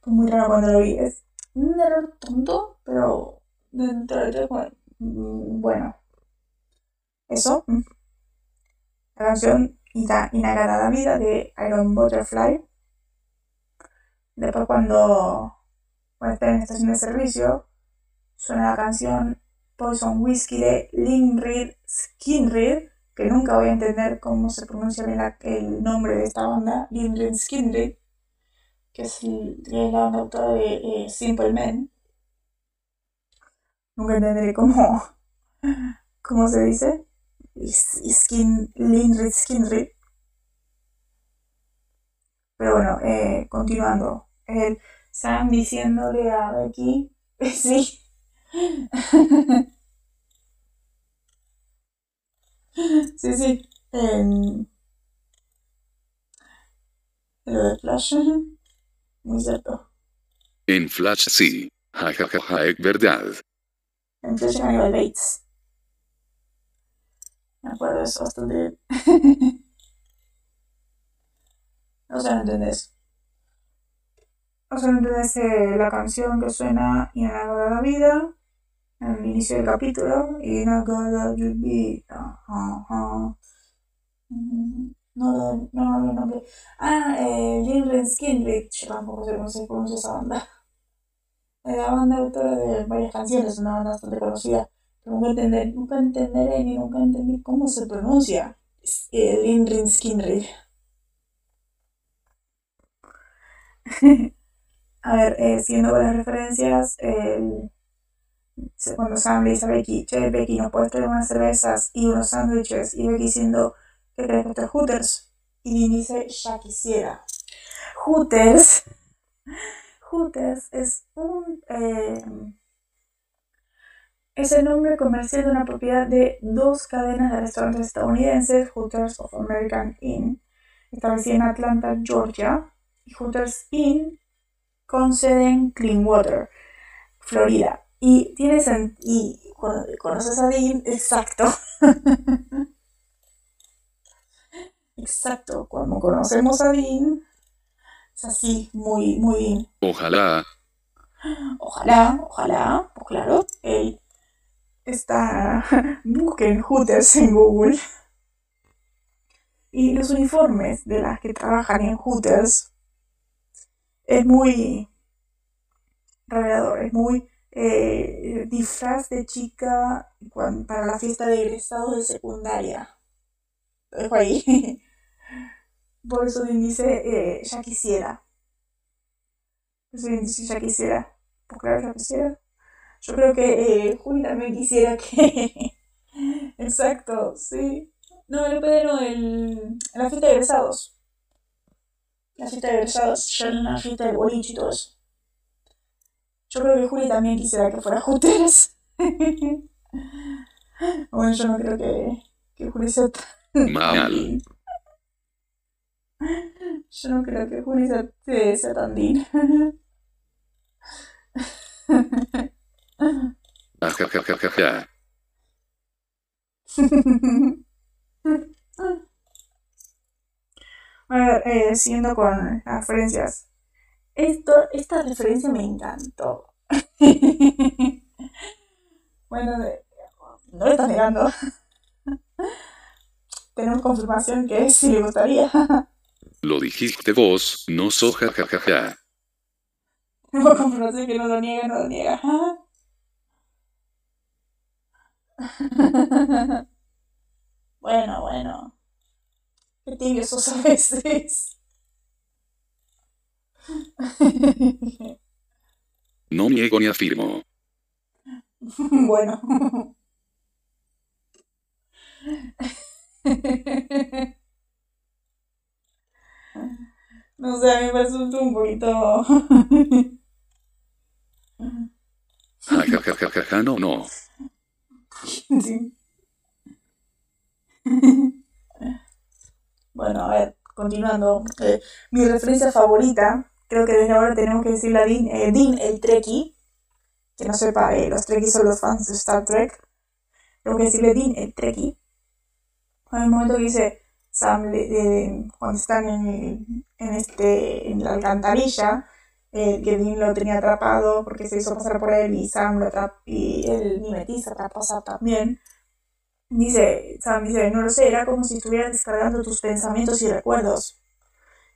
Fue muy raro cuando lo vi. Es un error tonto, pero dentro de todo, bueno, bueno. Eso. mm. La canción Ina- Inagada la vida de Iron Butterfly. Después cuando, cuando están en estación de servicio, suena la canción Poison Whiskey de Lynyrd Skynyrd, que nunca voy a entender cómo se pronuncia bien el nombre de esta banda, Lynyrd Skynyrd, que es, el- la banda autora de eh, Simple Men. Nunca cómo, se dice. Skin, Lynyrd Skynyrd. Pero bueno, eh, continuando. El Sam diciéndole a Becky, sí. Sí, sí. En lo de Flash. Muy cierto. En Flash sí. Ja ja ja ja, es verdad. En Flash Hannibal Bates. Me acuerdo de eso bastante. O sea, no entendés. O sea, no entendés eh, la canción que suena Inagada la vida en el inicio del capítulo. La vida. Ajá. Mm, No, no, no, no, no, no. Ah, eh. Yo tampoco sé cómo se pronuncia esa banda. La banda autora de varias canciones, una banda bastante conocida. Nunca, entender, nunca entenderé ni nunca entendí cómo se pronuncia. Es, eh, Lynyrd Skynyrd. A ver, eh, siguiendo con las referencias, el cuando Sam dice a Becky, che, Becky, ¿no puedes traer unas cervezas y unos sándwiches? Y Becky diciendo, ¿qué crees que es Hooters? Y dice, ya quisiera. Hooters. Hooters es un... Eh, es el nombre comercial de una propiedad de dos cadenas de restaurantes estadounidenses, Hooters of American Inn, establecida en Atlanta, Georgia, y Hooters Inn, con sede en Cleanwater, Florida. Y tienes y conoces a Dean, exacto. exacto, cuando conocemos a Dean, es así, muy, muy. Ojalá. Ojalá, ojalá, pues claro, él está. Busquen Hooters en Google. Y los uniformes de las que trabajan en Hooters es muy revelador, es muy eh, disfraz de chica para la fiesta de egresados de secundaria. Lo dejo ahí. Por eso dice, eh, ya quisiera. Por eso dice, ya quisiera. Pues claro, ya quisiera. Yo creo que eh, Juli también quisiera que... Exacto, sí. No, el PD no, el... la fiesta de egresados. La fiesta de egresados, ya en la fiesta de boliche y todo eso. Yo creo que Juli también quisiera que fuera Hooters. bueno, yo no creo que, que Juli sea tan... Mal. Yo no creo que Juli sea, sea tan din. A ver, eh, siguiendo con las referencias. Esto, esta referencia me encantó. bueno, no le estás negando. Tenemos confirmación que sí le gustaría. Lo dijiste vos, no sos jajajaja. Tenemos confirmación que no lo niega, no lo niega. bueno, bueno. Qué tibio sos a veces. No niego ni afirmo. bueno. No sé, a mí me resulta un poquito. Jajajaja, no, no. Sí. Bueno, a ver, continuando. Eh, mi referencia favorita, creo que desde ahora tenemos que decirle a Dean, eh, Dean el Trekkie. Que no sepa, eh, los Trekkies son los fans de Star Trek. Tengo que decirle Dean el Trekkie. En el momento que dice Sam, cuando están en, en, este, en la alcantarilla, eh, que Dean lo tenía atrapado porque se hizo pasar por él y Sam lo atrapó y él mimetiza a pasar también. Dice, Sam dice, no lo sé, era como si estuvieras descargando tus pensamientos y recuerdos.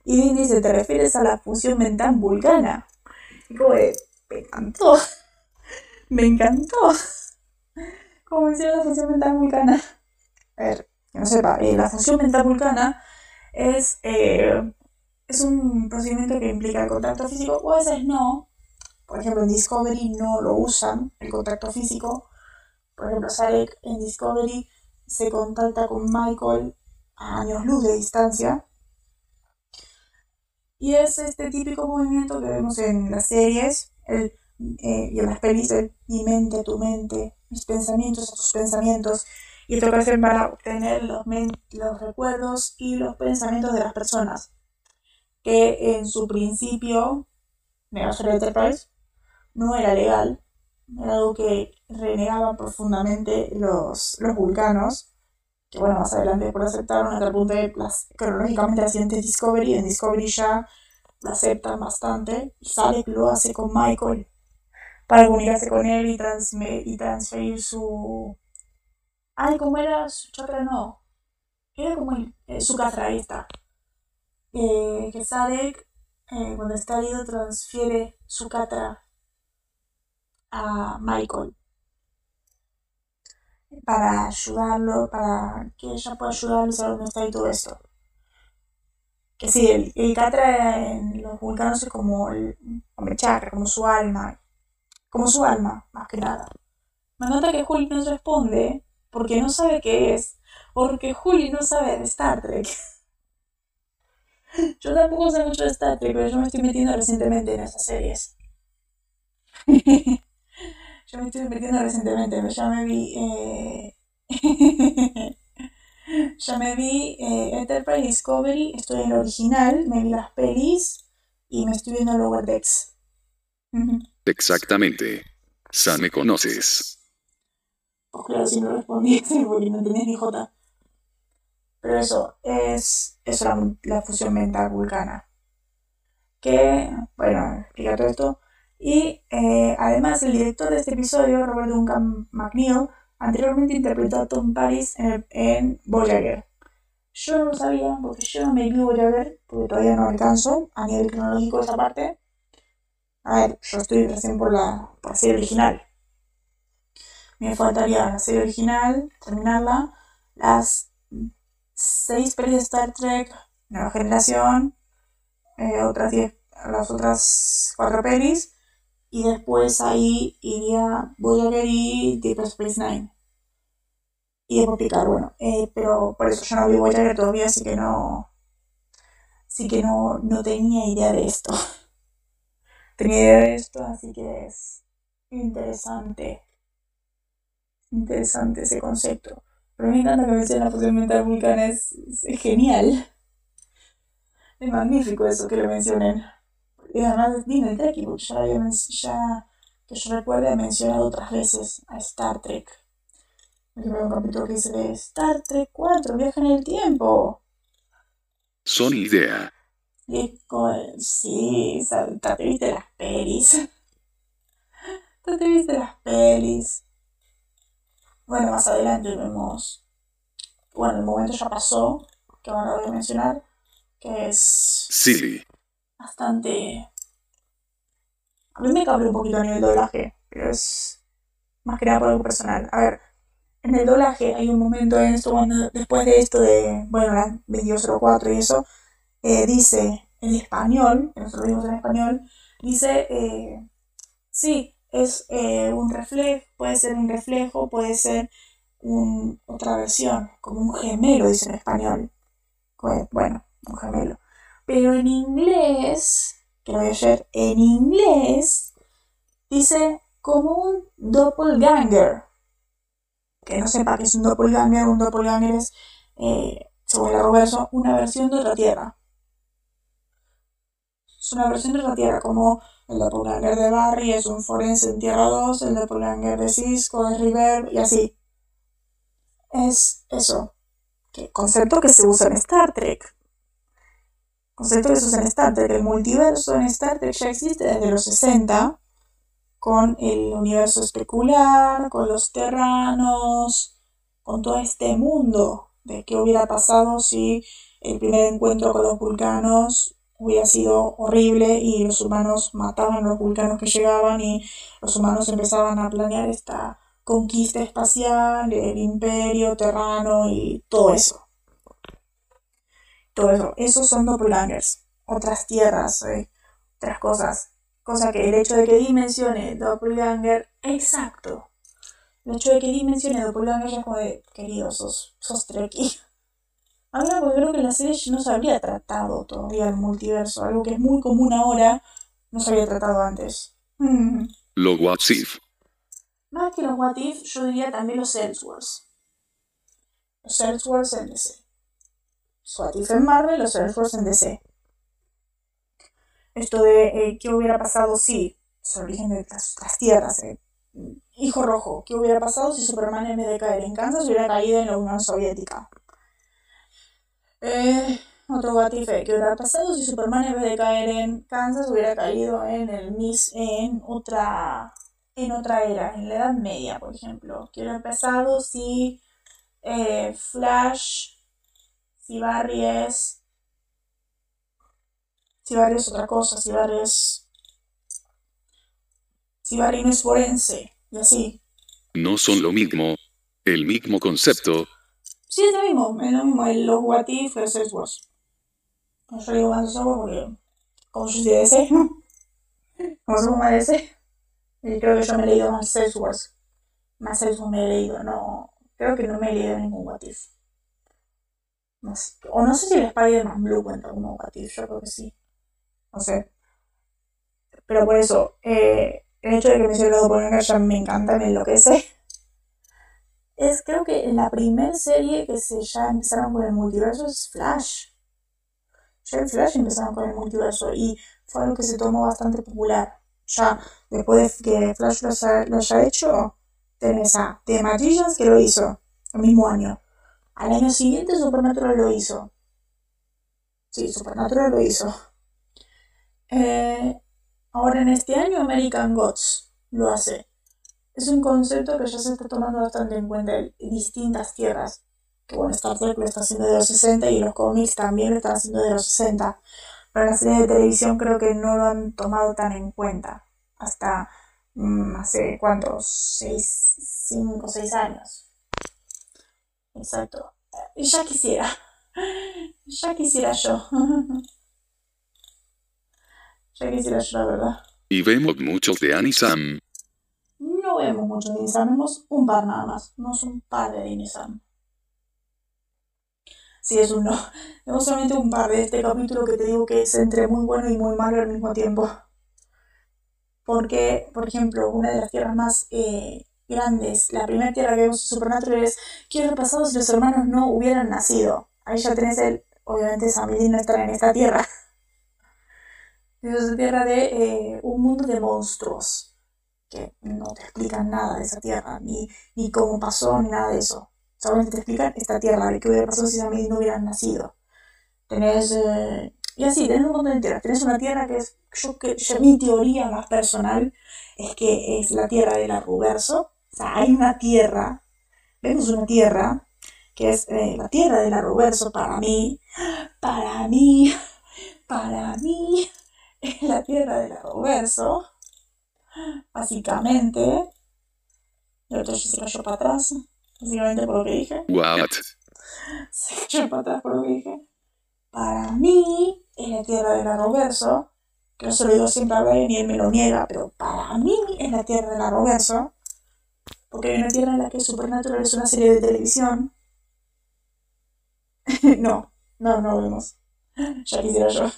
Y Dean dice, ¿te refieres a la fusión mental vulcana? Y como me encantó. me encantó. Como decía la fusión mental vulcana. A ver, que no sepa, eh, la fusión mental vulcana es eh, es un procedimiento que implica el contacto físico o a veces no. Por ejemplo, en Discovery no lo usan, el contacto físico. Por ejemplo, Sarek en Discovery se contacta con Michael a años luz de distancia. Y es este típico movimiento que vemos en las series el, eh, y en las pelis mi mente a tu mente, mis pensamientos a tus pensamientos. Y esto que hacen para obtener los, los recuerdos y los pensamientos de las personas que en su principio, Megasolar Enterprise, no era legal, era algo que renegaban profundamente los, los vulcanos, que bueno, más adelante lo aceptaron, hasta el punto de las, cronológicamente la siguiente Discovery, en Discovery ya lo aceptan bastante, y Salek lo hace con Michael para comunicarse con él y, y transferir su... Ay, ¿cómo era su chakra? No. Era como el, eh, su catra, ahí está eh, que Sadek, eh, cuando está herido, transfiere su catra a Michael para ayudarlo, para que ella pueda ayudarlo a dónde está y todo esto. Que sí, el, el catra en los vulcanos es como el hombre chakra, como su alma, como su alma, más que nada. Me encanta que Juli nos responde porque no sabe qué es. Porque Juli no sabe de Star Trek. Yo tampoco sé mucho de Star Trek, pero yo me estoy metiendo recientemente en esas series. yo me estoy metiendo recientemente, ya me vi. Eh... ya me vi eh, Enterprise Discovery, estoy en el original, me vi las pelis y me estoy viendo Lower Decks. Exactamente. Sam, ¿me conoces? Claro, si no respondí, porque no tenés ni J. Pero eso, es, es la, fusión mental vulcana. Que, bueno, explica todo esto. Y eh, además el director de este episodio, Robert Duncan McNeil, anteriormente interpretó a Tom Paris en, en Voyager. Yo no lo sabía porque yo no me vi Voyager porque todavía no alcanzo a nivel cronológico esa parte. A ver, yo estoy recién por la, por la serie original. Me faltaría la serie original, terminarla, las seis pelis de Star Trek, Nueva Generación, eh, otras diez, las otras cuatro pelis, y después ahí iría Voyager y Deep Space Nine. Y después picar, bueno, eh, pero por eso yo no vi Voyager todavía, así que no. Así que no, no tenía idea de esto. tenía idea de esto, así que es interesante. Interesante ese concepto. Pero me encanta que mencionen la fusión mental vulcana, es, genial. Es magnífico eso que lo mencionen. Y además Disney Trek, ya, ya que yo recuerde, he mencionado otras veces a Star Trek. Aquí veo un capítulo que dice Star Trek 4, viaja en el tiempo. Son idea. Y sí, te viste las pelis. te viste las pelis. Bueno, más adelante vemos. Bueno, el momento ya pasó, que ahora voy a mencionar, que es. Silly. Bastante. A mí me cabe un poquito a nivel doblaje, pero es más que nada por algo personal. A ver, en el doblaje hay un momento en esto cuando después de esto de, bueno, la 2204 y eso, eh, dice en español, que nosotros vimos en español, dice, eh, sí, es eh, un reflejo, puede ser un reflejo, puede ser otra versión, como un gemelo, dice en español. Bueno, un gemelo. Pero en inglés, que lo voy a hacer en inglés, dice como un doppelganger. Que no sepa que es un doppelganger, un doppelganger es, eh, según el reverso, una versión de otra tierra. Es una versión de otra tierra, como el doppelganger de Barry es un forense en Tierra 2, el doppelganger de Cisco es River y así. Es eso. concepto que se usa en Star Trek. Concepto que se usa en Star Trek. El multiverso en Star Trek ya existe desde los 60 con el universo especular, con los terranos, con todo este mundo de qué hubiera pasado si el primer encuentro con los vulcanos hubiera sido horrible y los humanos mataban a los vulcanos que llegaban y los humanos empezaban a planear esta conquista espacial, el imperio terrano y todo eso. Todo eso. Esos son doppelgangers. Otras tierras, eh, otras cosas. Cosa que el hecho de que dimensione doppelganger exacto. El hecho de que dimensione doppelganger ya como de, querido, sos, sos Ahora porque creo que la serie no se habría tratado todavía el multiverso, algo que es muy común ahora, no se había tratado antes. Los What If. Más que los What If, yo diría también los Elseworlds. Los Elseworlds en DC. Los What If en Marvel, los Elseworlds en DC. Esto de eh, qué hubiera pasado si, es el origen de las, tierras, eh. Hijo Rojo, ¿qué hubiera pasado si Superman en vez de caer en Kansas hubiera caído en la Unión Soviética? Eh, otro batife. ¿Qué hubiera pasado si Superman en vez de caer en Kansas hubiera caído en el Miss en otra en otra era, en la Edad Media, por ejemplo? ¿Qué hubiera pasado si Flash, si Barry es si Barry es otra cosa, si Barry es si Barry no es forense y así. No son lo mismo. El mismo concepto, Sí, es lo mismo, es lo mismo, el, los What If, los Elseworlds. Yo digo más porque, como yo soy de DC, como soy más DC, y creo que yo me he leído más Salesforce más eso me he leído, no, creo que no me he leído ningún What If. No. O no sé si el Spider-Man Blue cuenta como What If, yo creo que sí. No sé. Pero por eso, eh, el hecho de que me haya hablado por ya me encanta, me enloquece. Es creo que la primera serie que se ya empezaron con el multiverso es Flash. Ya en Flash empezaron con el multiverso y fue algo que se tomó bastante popular. Ya después de que Flash lo haya, hecho, tenés a The Magicians que lo hizo el mismo año. Al año siguiente Supernatural lo hizo. Sí, Supernatural lo hizo. Eh, ahora en este año American Gods lo hace. Es un concepto que ya se está tomando bastante en cuenta en distintas tierras. Que bueno, Star Trek lo está haciendo de los 60 y los cómics también lo están haciendo de los 60. Pero la serie de televisión creo que no lo han tomado tan en cuenta. Hasta mm, hace cuántos, 6, 5, 6 años. Exacto. Ya quisiera. Ya quisiera yo. ya quisiera yo, la verdad. Y vemos muchos de Anisam. Vemos muchos de Anisam, vemos un par nada más. No es un par de Anisam. Sí, es un no. Vemos solamente un par de este capítulo que te digo que es entre muy bueno y muy malo al mismo tiempo. Porque, por ejemplo, una de las tierras más eh, grandes, la primera tierra que vemos en Supernatural es ¿qué hubiera pasado si los hermanos no hubieran nacido? Ahí ya tenés el, obviamente Samidin no estará en esta tierra. Es tierra de eh, un mundo de monstruos que no te explican nada de esa tierra, ni, ni cómo pasó, ni nada de eso solamente te explican esta tierra, de qué hubiera pasado si Samid no hubieran nacido. Tenés, eh, y así, tenés un montón de tierras. Tenés una tierra que es, yo que, mi teoría más personal es que es la tierra del arruverso. O sea, hay una tierra, vemos una tierra que es eh, la tierra del arruverso para mí, para mí, para mí, es la tierra del arruverso. Básicamente, y otro se cayó para atrás. Básicamente por lo que dije. What? Se echó para atrás por lo que dije. Para mí, es la tierra del arroverso, que no se lo digo siempre a Brian y él me lo niega, pero para mí es la tierra del arroverso, porque hay una tierra en la que Supernatural es una serie de televisión. no, no, no vemos. Ya quisiera yo.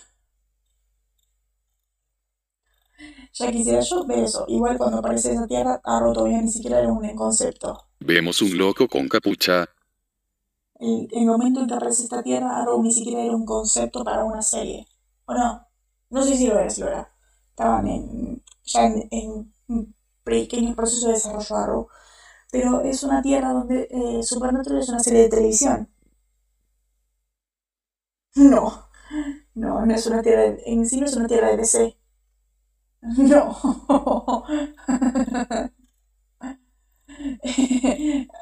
Ya quisiera yo ver eso. Igual cuando aparece esa tierra, Arrow todavía ni siquiera era un concepto. Vemos un loco con capucha. El, el momento en que aparece esta tierra, Arrow ni siquiera era un concepto para una serie. ¿O no? No sé si lo era, si lo era. Estaban en, ya en, en pequeños procesos de desarrollo Arrow. Pero es una tierra donde eh, Supernatural es una serie de televisión. No. No, no es una tierra de, en sí no es una tierra de DC. No.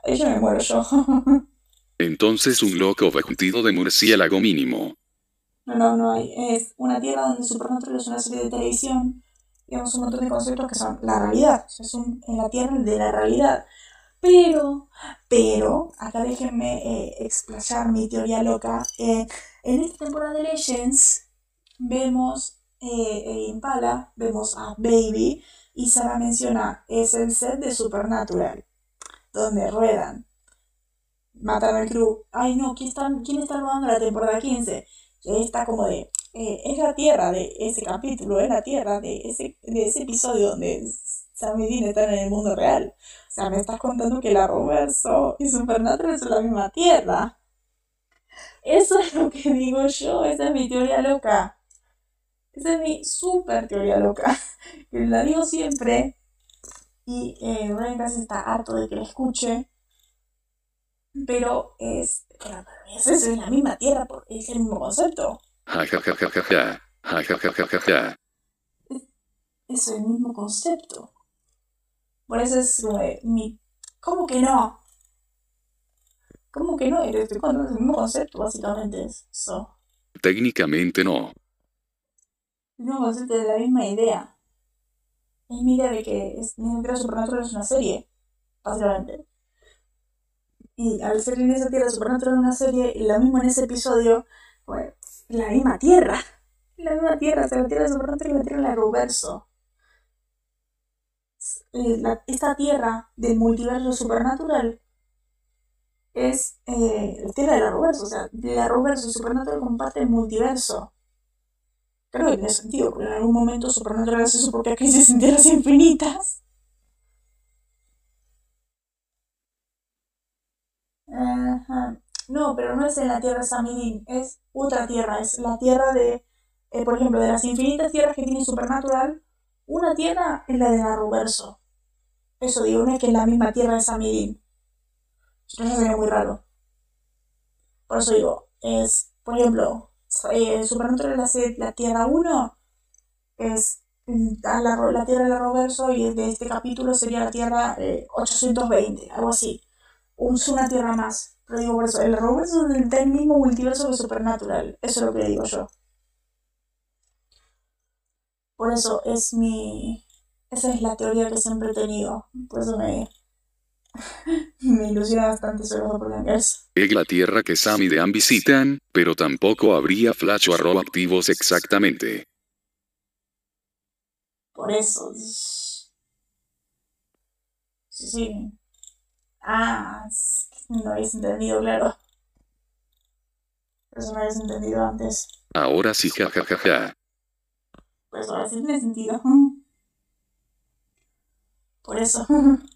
Ella me muero yo. Entonces un loco vestido de murciélago mínimo. No, no, no hay. Es una tierra donde Supernatural es una serie de televisión. Digamos un montón de conceptos que son la realidad. Es un, en la tierra de la realidad. Pero, pero, acá déjenme eh, explayar mi teoría loca. Eh, en esta temporada de Legends vemos eh, Impala, vemos a Baby y Sara menciona, es el set de Supernatural, donde ruedan, matan al crew. Ay, no, ¿quién está, quién está rodando la temporada 15? Y está como de, eh, es la tierra de ese capítulo, es la tierra de ese, de ese episodio donde Sam y Dean están en el mundo real. O sea, me estás contando que la Roverso y Supernatural son la misma tierra. Eso es lo que digo yo, esa es mi teoría loca. Esa es mi super teoría loca, que la digo siempre y eh, casi está harto de que la escuche, pero es, mí es, es la misma tierra, es el mismo concepto. Es, el mismo concepto. Por eso es mi... ¿Cómo que no? ¿Cómo que no? Estoy contando el mismo concepto, básicamente es eso. Técnicamente no de la misma idea. La misma idea de que es, Supernatural es una serie, básicamente. Y al ser en esa tierra Supernatural una serie, y lo mismo en ese episodio, pues, la misma tierra. La misma tierra, o sea, la tierra Supernatural y la tierra del reverso. esta tierra del multiverso supernatural es eh, la tierra de la Roverso, o sea, la Roverso y Supernatural comparten el multiverso. Que tiene sentido, porque en algún momento Supernatural hace su propia crisis en tierras infinitas. No, pero no es en la tierra de Samidin, es otra tierra, es la tierra de, eh, por ejemplo, de las infinitas tierras que tiene Supernatural, una tierra es la de Arrowverso. Eso digo, no es que es la misma tierra de Samidin. Eso sería muy raro. Por eso digo, es, por ejemplo, eh, Supernatural la, la Tierra 1 es mm, la, la Tierra del Arrowverso y de este capítulo sería la Tierra 820, eh, algo así. Es una Tierra más. Pero digo por eso, el Arrowverso es el mismo multiverso que Supernatural. Eso es lo que digo yo. Por eso es mi... Esa es la teoría que siempre he tenido. Por eso me, me ilusiona bastante sobre los Es la tierra que Sam y Dean visitan, pero tampoco habría Flash o Arrow activos exactamente. Por eso. Sí, sí. Ah, no habéis entendido, claro. Por eso no habéis entendido antes. Ahora sí, jajajaja. Pues ahora sí tiene sentido. Por eso.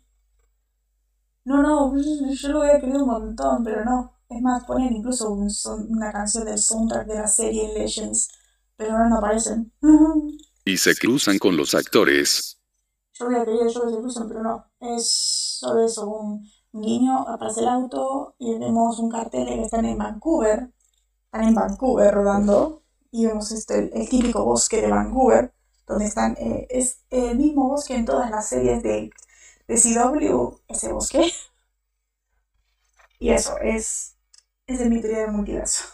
No, no, yo lo había querido un montón, pero no. Es más, ponen incluso una canción del soundtrack de la serie Legends, pero ahora no aparecen. y se cruzan con los actores. Yo había querido yo que se cruzan, pero no. Es solo eso, un guiño, aparece el auto y vemos un cartel que están en Vancouver. Están en Vancouver rodando y vemos este, el, típico bosque de Vancouver, donde están, eh, es el mismo bosque en todas las series de, de CW, ese bosque. Y eso, es, es de mi teoría del multiverso.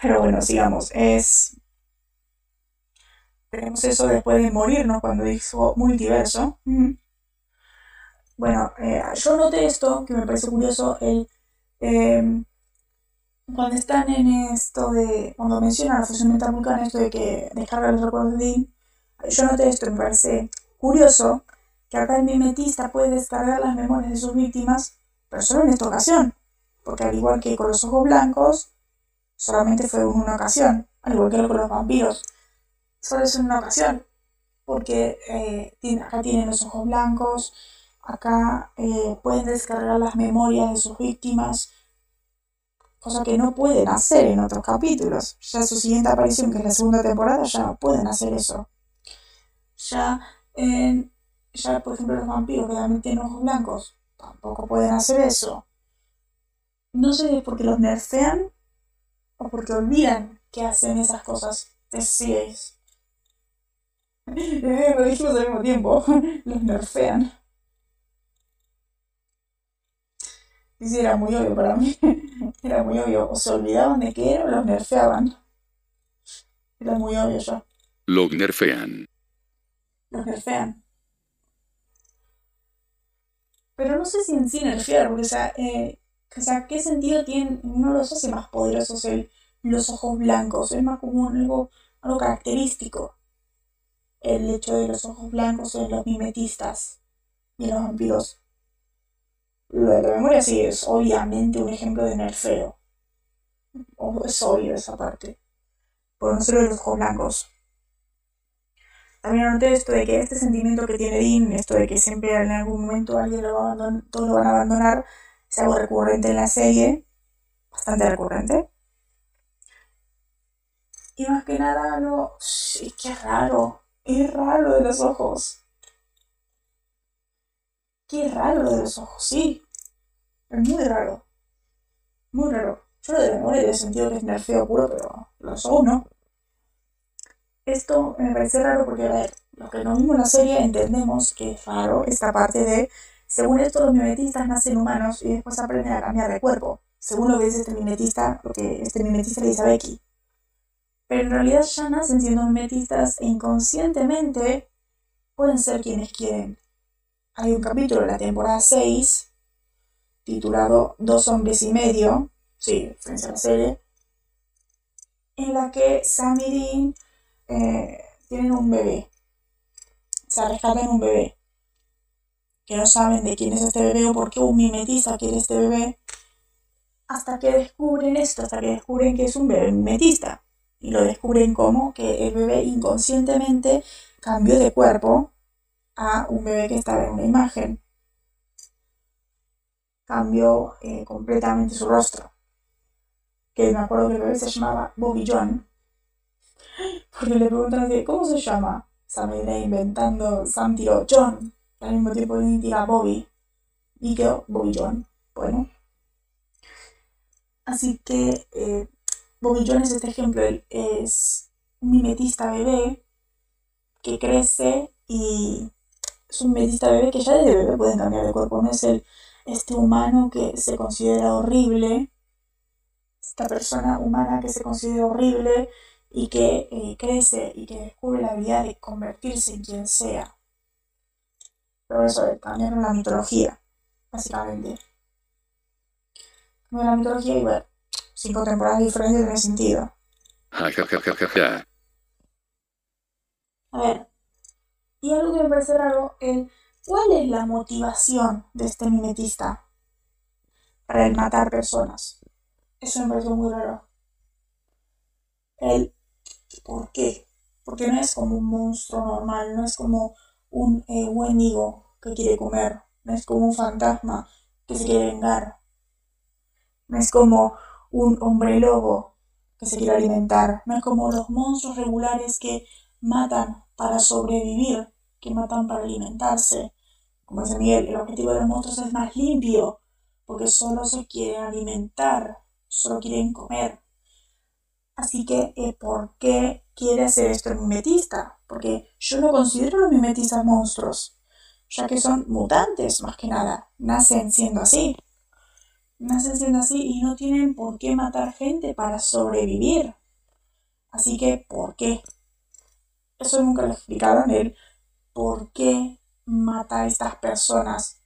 Pero bueno, sigamos, es... Tenemos eso después de morirnos cuando dijo multiverso. Bueno, eh, yo noté esto, que me parece curioso, el... Em, cuando están en esto de, cuando mencionan la fusión vulcana, esto de que descarga los recuerdos de Dean, yo noté esto me parece curioso que acá el mimetista puede descargar las memorias de sus víctimas, pero solo en esta ocasión, porque al igual que con los ojos blancos, solamente fue una ocasión, al igual que con los vampiros, solo es una ocasión, porque eh, acá tienen los ojos blancos, acá eh, pueden descargar las memorias de sus víctimas, cosa que no pueden hacer en otros capítulos. Ya su siguiente aparición, que es la segunda temporada, ya pueden hacer eso. Ya en, ya por ejemplo los vampiros que también tienen ojos blancos, tampoco pueden hacer eso. No sé si es porque los nerfean o porque olvidan que hacen esas cosas. Si es. Lo dijimos al mismo tiempo. los nerfean. Sí, era muy obvio para mí. Era muy obvio. O se olvidaban de que era o los nerfeaban. Era muy obvio ya. Los nerfean. Los nerfean. Pero no sé si en sí nerfear, porque o sea, eh, o sea, ¿qué sentido tienen? No los hace más poderosos el, los ojos blancos. Es más como algo, algo característico. El hecho de los ojos blancos en los mimetistas y los vampiros. Lo de la memoria sí es obviamente un ejemplo de nerfeo. Es obvio esa parte. Por no ser de los ojos blancos. También anoté esto de que este sentimiento que tiene Dean, esto de que siempre en algún momento alguien lo va a todos lo van a abandonar, es algo recurrente en la serie, bastante recurrente. Y más que nada, no, que es raro, es raro de los ojos. Qué raro de los ojos, sí. Es muy raro. Muy raro. Yo lo de memoria he sentido que es nerfeo puro, pero los ojos no. Esto me parece raro porque, a ver, los que no vimos la serie entendemos que es raro esta parte de, según esto, los mimetistas nacen humanos y después aprenden a cambiar de cuerpo. Según lo que dice este mimetista, lo que este mimetista le dice a Becky. Pero en realidad ya nacen siendo mimetistas e inconscientemente pueden ser quienes quieren. Hay un capítulo de la temporada 6 titulado Dos hombres y medio, sí, frente a la serie, en la que Sam y Dean eh, tienen un bebé. Se rescatan un bebé. que no saben de quién es este bebé o por qué un mimetista quiere este bebé, hasta que descubren esto, hasta que descubren que es un bebé mimetista. Y lo descubren como que el bebé inconscientemente cambió de cuerpo a un bebé que estaba en una imagen. Cambió eh, completamente su rostro. Que me acuerdo que el bebé se llamaba Bobby John. Porque le preguntan así, ¿cómo se llama? Sam inventando, Sam tiró John. Al mismo tiempo tira Bobby. Y quedó Bobby John. Bueno. Así que eh, Bobby John es este ejemplo. Él es un mimetista bebé que crece y es un mimetista bebé que ya desde bebé pueden cambiar de cuerpo. No es el, este humano que se considera horrible. Esta persona humana que se considera horrible y que eh, crece y que descubre la habilidad de convertirse en quien sea. Pero eso cambiaron la mitología, básicamente. Cambiaron la mitología y bueno, cinco temporadas diferentes en ese sentido. A ver, y algo que me parece raro, el, ¿cuál es la motivación de este mimetista para el matar personas? Eso me parece muy raro. El ¿Por qué? Porque no es como un monstruo normal, no es como un eh, que quiere comer, no es como un fantasma que se quiere vengar, no es como un hombre lobo que se quiere alimentar, no es como los monstruos regulares que matan para sobrevivir, que matan para alimentarse. Como dice Miguel, el objetivo de los monstruos es más limpio, porque solo se quieren alimentar, solo quieren comer. Así que, eh, ¿por qué quiere hacer esto el mimetista? Porque yo no considero los mimetistas monstruos, ya que son mutantes más que nada, nacen siendo así. Nacen siendo así y no tienen por qué matar gente para sobrevivir. Así que, ¿por qué? Eso nunca lo explicaron él. ¿Por qué mata a estas personas?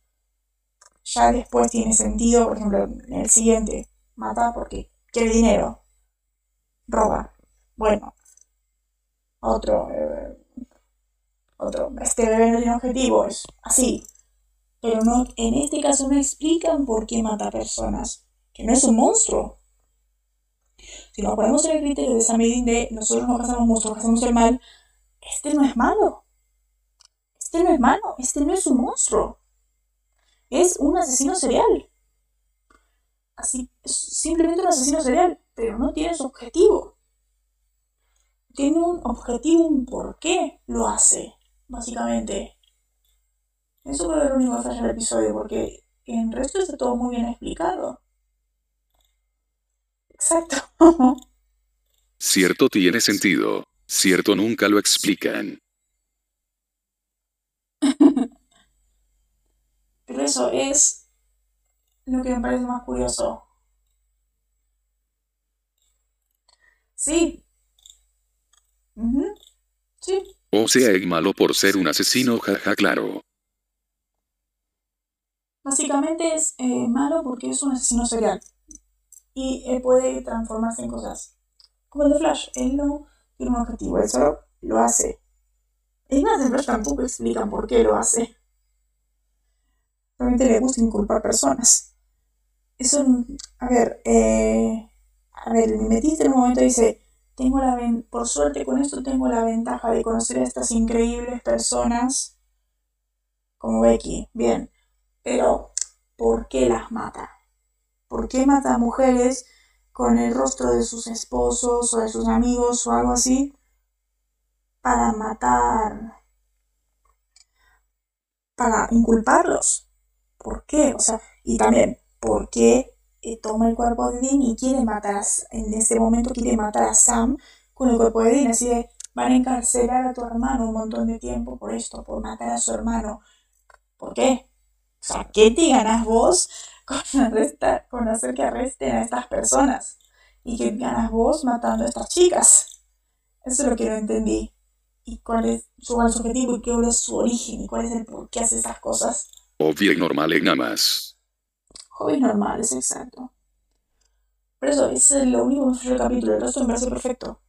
Ya después tiene sentido, por ejemplo, en el siguiente, mata porque quiere dinero roba. Bueno, otro, eh, otro, este bebé no tiene objetivo, es así. Pero no, en este caso no explican por qué mata personas, que no es un monstruo. Si nos ponemos en el criterio de medida de nosotros no cazamos monstruos, hacemos el mal, este no es malo. Este no es malo, este no es un monstruo. Es un asesino serial. Así, es simplemente un asesino serial pero no tiene su objetivo. Tiene un objetivo, un por qué lo hace, básicamente. Eso es lo único falla el episodio, porque en el resto está todo muy bien explicado. Exacto. Cierto tiene sentido, cierto nunca lo explican. Pero eso es lo que me parece más curioso. Sí. Sí. O sea, es malo por ser un asesino, jaja, claro. Básicamente es eh, malo porque es un asesino serial. Y él puede transformarse en cosas. Como el de Flash, él no tiene un objetivo, él solo lo hace. Es más, en Flash tampoco explican por qué lo hace. Realmente le gusta inculpar personas. Eso, a ver, eh, a ver, el mimetista en un momento dice, tengo la por suerte con esto tengo la ventaja de conocer a estas increíbles personas como Becky, bien, pero ¿por qué las mata? ¿Por qué mata a mujeres con el rostro de sus esposos o de sus amigos o algo así? Para matar, para inculparlos. ¿Por qué? O sea, y también, ¿por qué toma el cuerpo de Dean y quiere matar, en ese momento quiere matar a Sam con el cuerpo de Dean, así de, van a encarcelar a tu hermano un montón de tiempo por esto, por matar a su hermano. ¿Por qué? O sea, ¿qué te ganas vos con, con hacer que arresten a estas personas? ¿Y qué ganas vos matando a estas chicas? Eso es lo que no entendí. ¿Y cuál es su, objetivo y qué es su origen? ¿Y cuál es el por qué hace esas cosas? Obvio y normal y nada más hobbies normales, exacto. Por eso, es lo único que el capítulo, el resto me parece perfecto.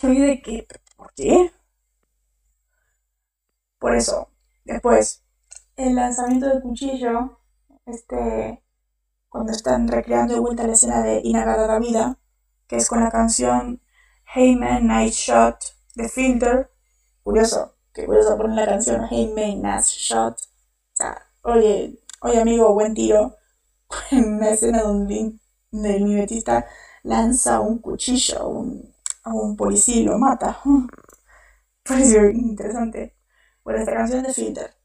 Yo de que, ¿por qué? Por eso, después, el lanzamiento del cuchillo, este, cuando están recreando de vuelta la escena de Inagada vida, que es con la canción Hey Man Night Shot de Filter. Curioso, que curioso poner la canción Hey Man Night Shot. O sea, oye, oye amigo, buen tiro. En una escena donde, el mimetista lanza un cuchillo a un, policía y lo mata. Pareció interesante. Bueno, esta canción de Filter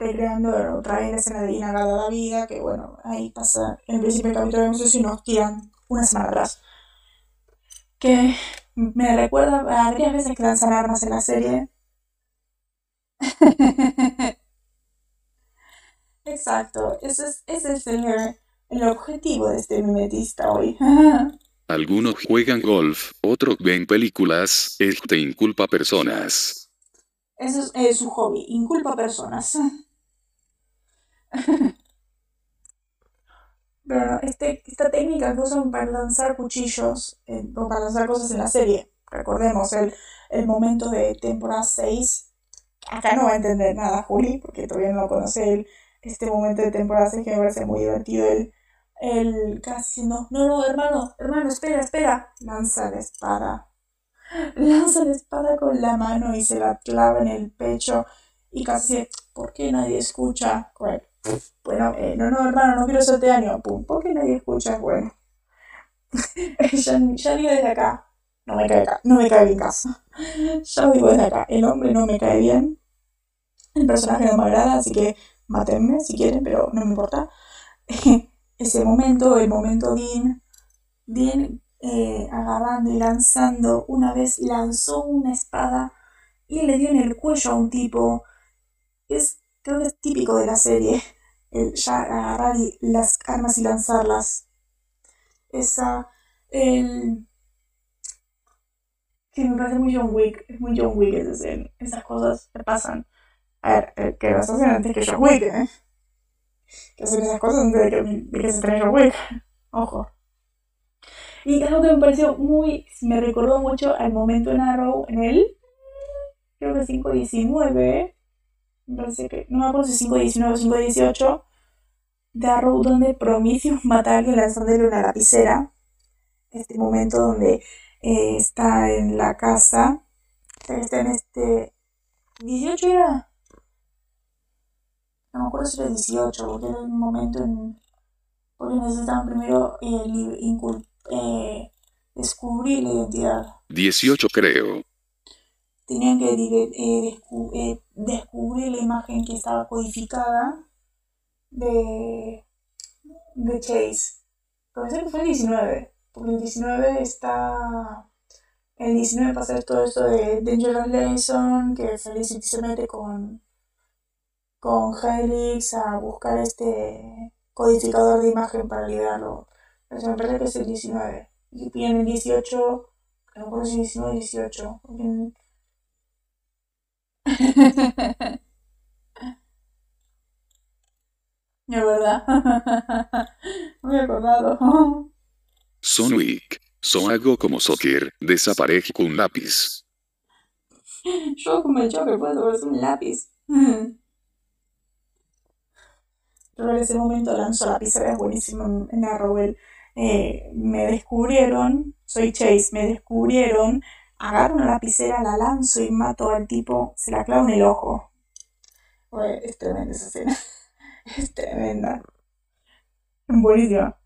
recreando otra vez la escena de Inagada la vida, que bueno, ahí pasa en el principio del capítulo, no sé si nos tiran una semana atrás. Que me recuerda a varias veces que lanzan armas en la serie. Exacto, ese es, ese es el, el objetivo de este mimetista hoy. Algunos juegan golf, otros ven películas, este inculpa personas. Eso es, su hobby, inculpa personas. Pero este, esta técnica que usan para lanzar cuchillos eh, o para lanzar cosas en la serie, recordemos el, el momento de temporada 6, acá no va a entender nada Juli, porque todavía no conoce el, este momento de temporada 6 que me parece muy divertido, el, el casi no, no, no, hermano, hermano, espera, espera, lanza la espada, lanza la espada con la mano y se la clava en el pecho y casi, ¿por qué nadie escucha? Bueno, eh, no, no, hermano, no quiero hacerte daño. Pum, ¿por qué nadie escucha? Bueno, ya, ya digo desde acá. No me cae no me cae bien casa. Ya digo desde acá, el hombre no me cae bien. El personaje no me agrada, así que mátenme si quieren, pero no me importa. Ese momento, el momento Dean, Dean eh, agarrando y lanzando, una vez lanzó una espada y le dio en el cuello a un tipo. Es creo que es típico de la serie, el ya agarrar las armas y lanzarlas. Esa, el... que me parece muy John Wick, es muy John Wick esas cosas que pasan. A ver, eh, que las hacen antes que John Wick, ¿eh? Que hacen esas cosas antes de que, de que se trae John Wick. Ojo. Y algo que me pareció muy, me recordó mucho al momento en Arrow, en el, creo que 519, parece que, no me acuerdo si 5.19 o 5.18, de Arrow donde Prometheus mata a alguien lanzándole una lapicera. Este momento donde eh, está en la casa, está en este... ¿18 era? No me acuerdo si era 18, porque era un momento en... Porque necesitaban primero eh, eh, descubrir la identidad. 18 creo tenían que eh, eh, descubrir la imagen que estaba codificada de, de Chase. Parece que fue el 19, porque el 19 está... El 19 pasa todo esto de Danger Lesson, que Felicity se mete con, con Helix a buscar este codificador de imagen para liberarlo. Pero me parece que es el 19. Y en el 18, no recuerdo si 19 o 18. Es verdad. Me he acordado. Son weak. Son algo como soccer. Desaparece con un lápiz. Yo como el Joker puedo ver un lápiz. En ese momento lanzó la pizarra, es buenísimo en Arrowell. Eh, me descubrieron, soy Chase, me descubrieron agarro una lapicera, la lanzo y mato al tipo, se la clavo en el ojo. es tremenda esa escena. es tremenda. Buenísima.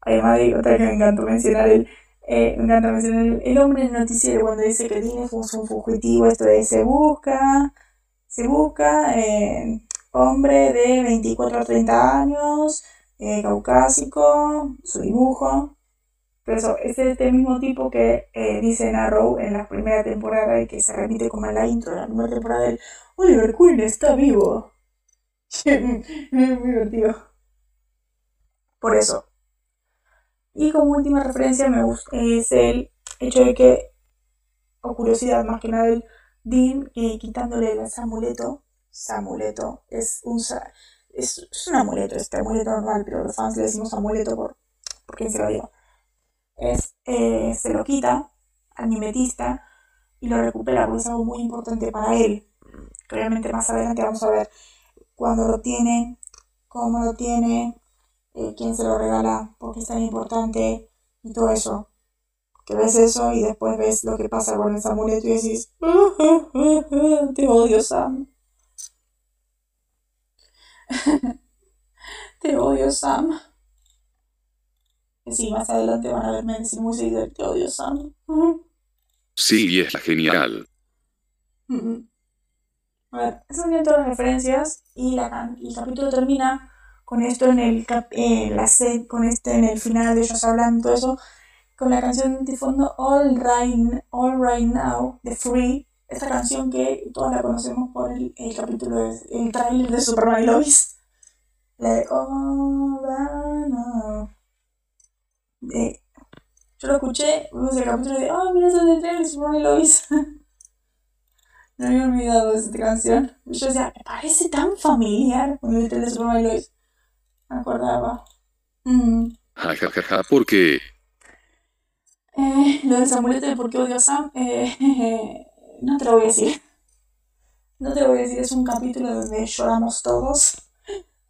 Además, de otra que me encantó mencionar el, eh, me encanta mencionar el, hombre en el noticiero cuando dice que tiene un fugitivo, esto de se busca, se busca, eh, hombre de 24 a 30 años, eh, caucásico, su dibujo, pero eso, es este mismo tipo que eh, dice Arrow en la primera temporada y que se repite como en la intro de la primera temporada del Oliver Queen está vivo. muy divertido. Por eso. Y como última referencia me gusta, es el hecho de que, o curiosidad más que nada, el Dean eh, quitándole el amuleto. Samuleto es un, es, un amuleto, este amuleto normal, pero los fans le decimos amuleto por, por se lo digo es, eh, se lo quita al mimetista y lo recupera, porque es algo muy importante para él. obviamente más adelante vamos a ver cuándo lo tiene, cómo lo tiene, eh, quién se lo regala, por qué es tan importante y todo eso. Que ves eso y después ves lo que pasa con el amuleto y decís, te odio Sam. te odio Sam. Sí, más adelante van a verme decir muy seguido, te odio Sam. Sí, es genial. A ver, esas son todas las referencias y la, el capítulo termina con esto en el eh, la set, con este en el final de ellos hablando todo eso, con la canción de fondo All Right, All right Now de Free, esta canción que todos la conocemos por el, el capítulo, de, el trailer de Superman y Lois. La de All Right Now. yo lo escuché, vimos el capítulo de, oh, mira, ese es el trailer de Superman y Lois. No había olvidado de esta canción. Yo decía, me parece tan familiar cuando el de Superman y Lois. Me acordaba. Mm. Ja, ja, ja, ja, ¿por qué? Eh, lo del amuleto de por qué odio a Sam, eh, no te lo voy a decir. No te lo voy a decir, es un capítulo donde lloramos todos.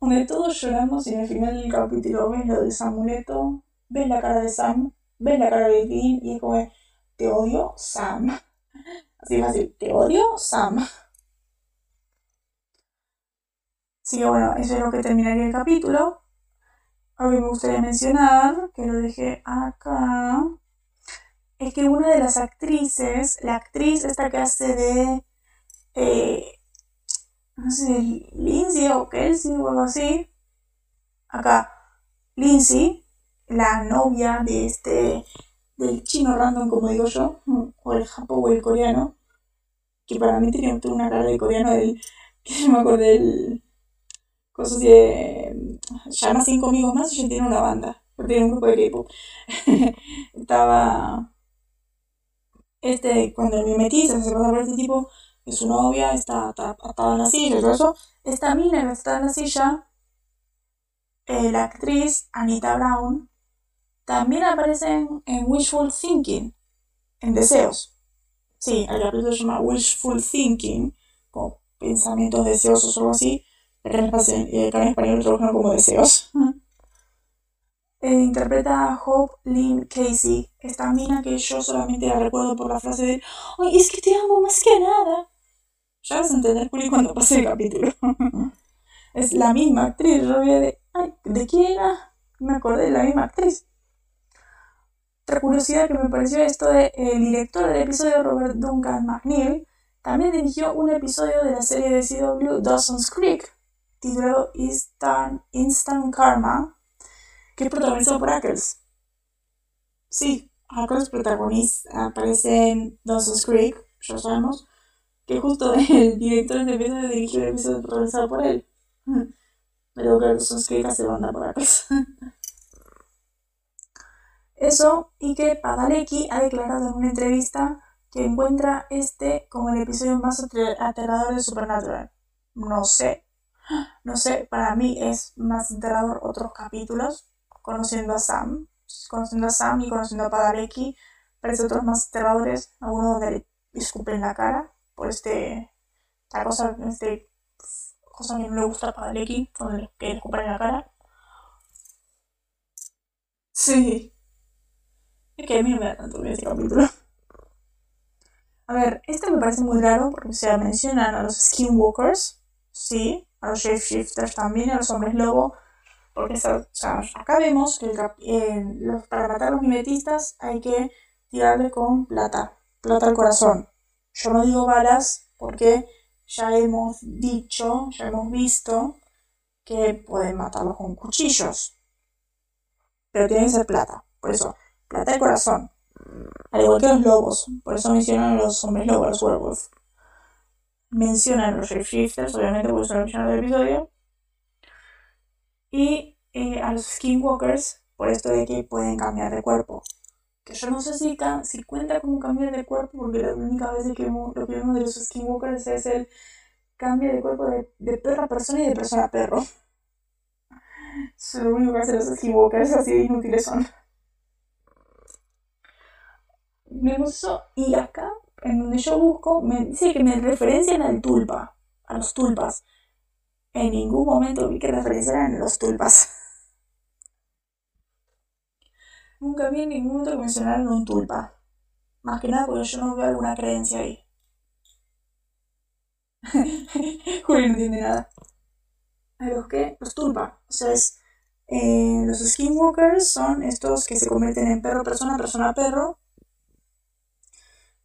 Donde todos lloramos y el final del capítulo ves lo del amuleto, ves la cara de Sam, ves la cara de Dean y es como, te odio, Sam. Así fácil, te odio, Sam. Así que bueno, eso es lo que terminaría el capítulo. Algo que me gustaría mencionar, que lo dejé acá, es que una de las actrices, la actriz esta que hace de, eh, no sé, Lindsay o Kelsey o algo así, acá, Lindsay, la novia de este, del chino random, como digo yo, o el japo o el coreano, que para mí tenía una cara de coreano del, que me acuerdo del, cosas de, llama cinco amigos más y yo tiene una banda, tiene un grupo de K-pop. Estaba, este, cuando el mimetiza se pasa por este tipo, que su novia está atada en la silla y todo eso, esta mina que está en la silla, eh, la actriz Anita Brown, también aparece en, Wishful Thinking, en Deseos. Sí, el capítulo se llama Wishful Thinking, como pensamientos deseosos o algo así, pero en, español trabajan como deseos. Eh, interpreta a Hope Lynn Casey, esta mina que yo solamente la recuerdo por la frase de ¡Ay, es que te amo más que nada! Ya vas a entender, Juli, cuando pase el capítulo. es la misma actriz, yo de ¡Ay, ¿de quién era? Me acordé de la misma actriz. Otra curiosidad que me pareció esto de el director del episodio Robert Duncan McNeil también dirigió un episodio de la serie de CW Dawson's Creek titulado Instant, Instant Karma que es protagonizado por Ackles. Sí, Ackles protagonista aparece en Dawson's Creek, ya sabemos, que justo el director de episodio dirigió el episodio protagonizado por él. Pero que Dawson's Creek hace banda por Ackles. Eso y que Padalecki ha declarado en una entrevista que encuentra este como el episodio más aterrador de Supernatural. No sé. No sé, para mí es más aterrador otros capítulos, conociendo a Sam. Conociendo a Sam y conociendo a Padalecki, parece otros más aterradores, algunos donde le escupen la cara por este esta cosa, este cosa que no le gusta a Padalecki, donde que le escupen la cara. Sí. Es que a mí me da tanto bien este capítulo. A ver, este me parece muy raro porque se mencionan a los skinwalkers, sí, a los shapeshifters también, a los hombres lobo, porque acá vemos que para matar a los mimetistas hay que tirarle con plata, plata al corazón. Yo no digo balas porque ya hemos dicho, ya hemos visto que pueden matarlos con cuchillos, pero tiene que ser plata, por eso plata de corazón. Al igual que los lobos, por eso mencionan los hombres lobos, los werewolf. Mencionan los shapeshifters, obviamente por eso lo mencionan en el episodio. Y eh, a los skinwalkers, por esto de que pueden cambiar de cuerpo. Que yo no sé si, si cuenta como cambiar de cuerpo, porque la única vez que vemos, lo que vemos de los skinwalkers es el cambio de cuerpo de, de perro a persona y de persona a perro. Eso es lo único que hacen los skinwalkers, así de inútiles son me gustó. Y acá, en donde yo busco, me dice que me referencian al tulpa. a los tulpas. En ningún momento vi que referenciaran los tulpas. Nunca vi en ningún momento que mencionaran un tulpa. Más que nada porque yo no veo alguna creencia ahí. Julio no entiende nada. ¿A los qué? Los tulpa. O sea, es, eh, los skinwalkers son estos que se convierten en perro, persona, persona, perro.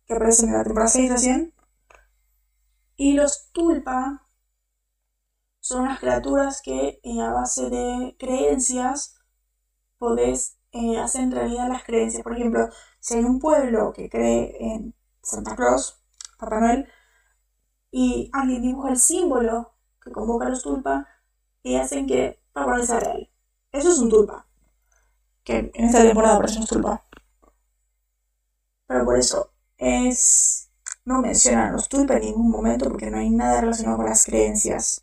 Que aparecen en la temporada 6 recién. Y los tulpa son unas criaturas que eh, a base de creencias podés eh, realidad las creencias. Por ejemplo, si hay un pueblo que cree en Santa Claus, Papá Noel, y alguien dibuja el símbolo que convoca a los tulpa y hacen que Papá Noel sea. Eso es un tulpa. Que en esta temporada aparece un tulpa. Pero por eso es. No mencionan los tulpa en ningún momento porque no hay nada relacionado con las creencias.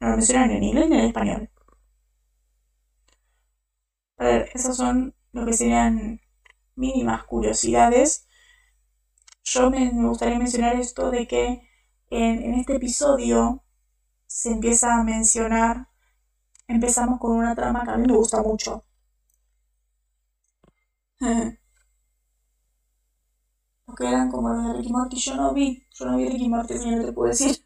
No lo mencionan en inglés ni en español. A ver, esas son lo que serían mínimas curiosidades. Yo me, gustaría mencionar esto de que en, este episodio se empieza a mencionar, empezamos con una trama que a mí me gusta mucho. Porque eran como los de Ricky Morty, yo no vi, yo no vi Ricky Morty, si no te puedo decir.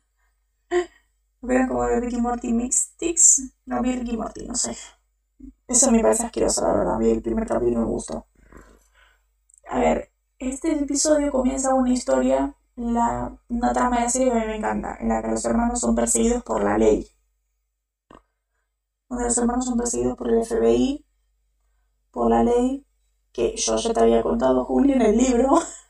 Eran como Ricky Morty Mixtics, no vi Ricky Morty, no sé. Eso me parece asqueroso, la verdad, vi el primer capítulo y me gustó. A ver, este episodio comienza una historia la, una trama de serie que a mí me encanta, en la que los hermanos son perseguidos por la ley. Donde los hermanos son perseguidos por el FBI, por la ley, que yo ya te había contado, Julio, en el libro.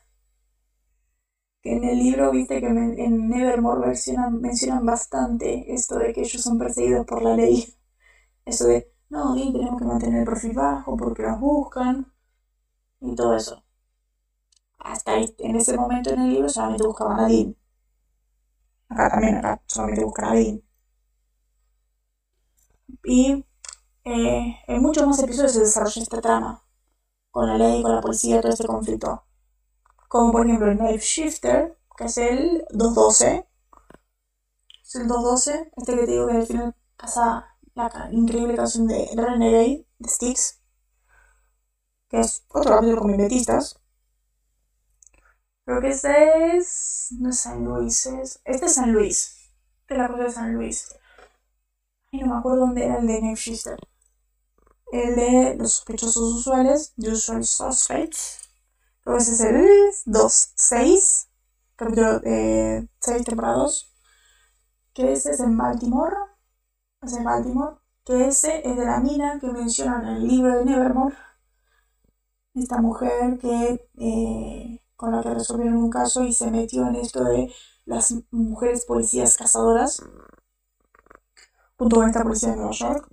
que en el libro, viste que en Nevermore mencionan, bastante esto de que ellos son perseguidos por la ley. Eso de, no, tenemos que mantener el perfil bajo porque los buscan y todo eso hasta en ese momento en el libro solamente buscaban a Dean. Acá también, acá solamente buscan a Dean. Y eh, en muchos más episodios se desarrolla esta trama, con la ley, con la policía, todo este conflicto. Como por ejemplo el Knife Shifter, que es el 212. Es el 212, este que te digo que al final pasa la increíble canción de Renegade, de Styx, que es otro capítulo con mimetistas. Creo que este es. No es San Luis, es. Este es San Luis. Es la cosa de San Luis. Ay, no me acuerdo dónde era el de Nefshister. El de los sospechosos usuales, Usual Suspects. Creo que ese es el 2-6. Capítulo de 6 temporadas. Que ese es en Baltimore. Es en Baltimore. Que ese es de la mina que mencionan en el libro de Nevermore. Esta mujer que. Eh, con la que resolvieron un caso y se metió en esto de las mujeres policías cazadoras, junto con esta policía de Nueva York.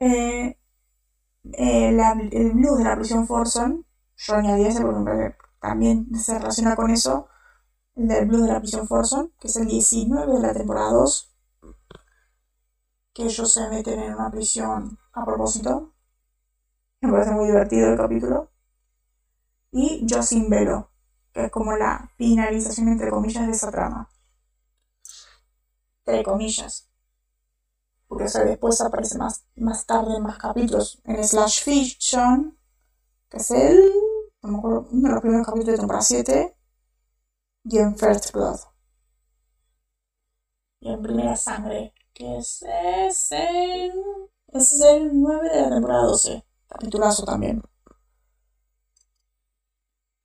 Eh, eh, el blues de la prisión Forson, ese porque también se relaciona con eso, el del blues de la prisión Forson, que es el 19 de la temporada 2, que ellos se meten en una prisión a propósito. Me parece muy divertido el capítulo y Yo sin velo, que es como la finalización entre comillas de esa trama. Entre comillas. Porque después aparece más, más tarde más capítulos. En Slash Fiction, que es el. No me acuerdo, uno de los primeros capítulos de temporada 7. Y en First Blood. Y en Primera Sangre, que es, es el. es el 9 de la temporada 12. Capitulazo también.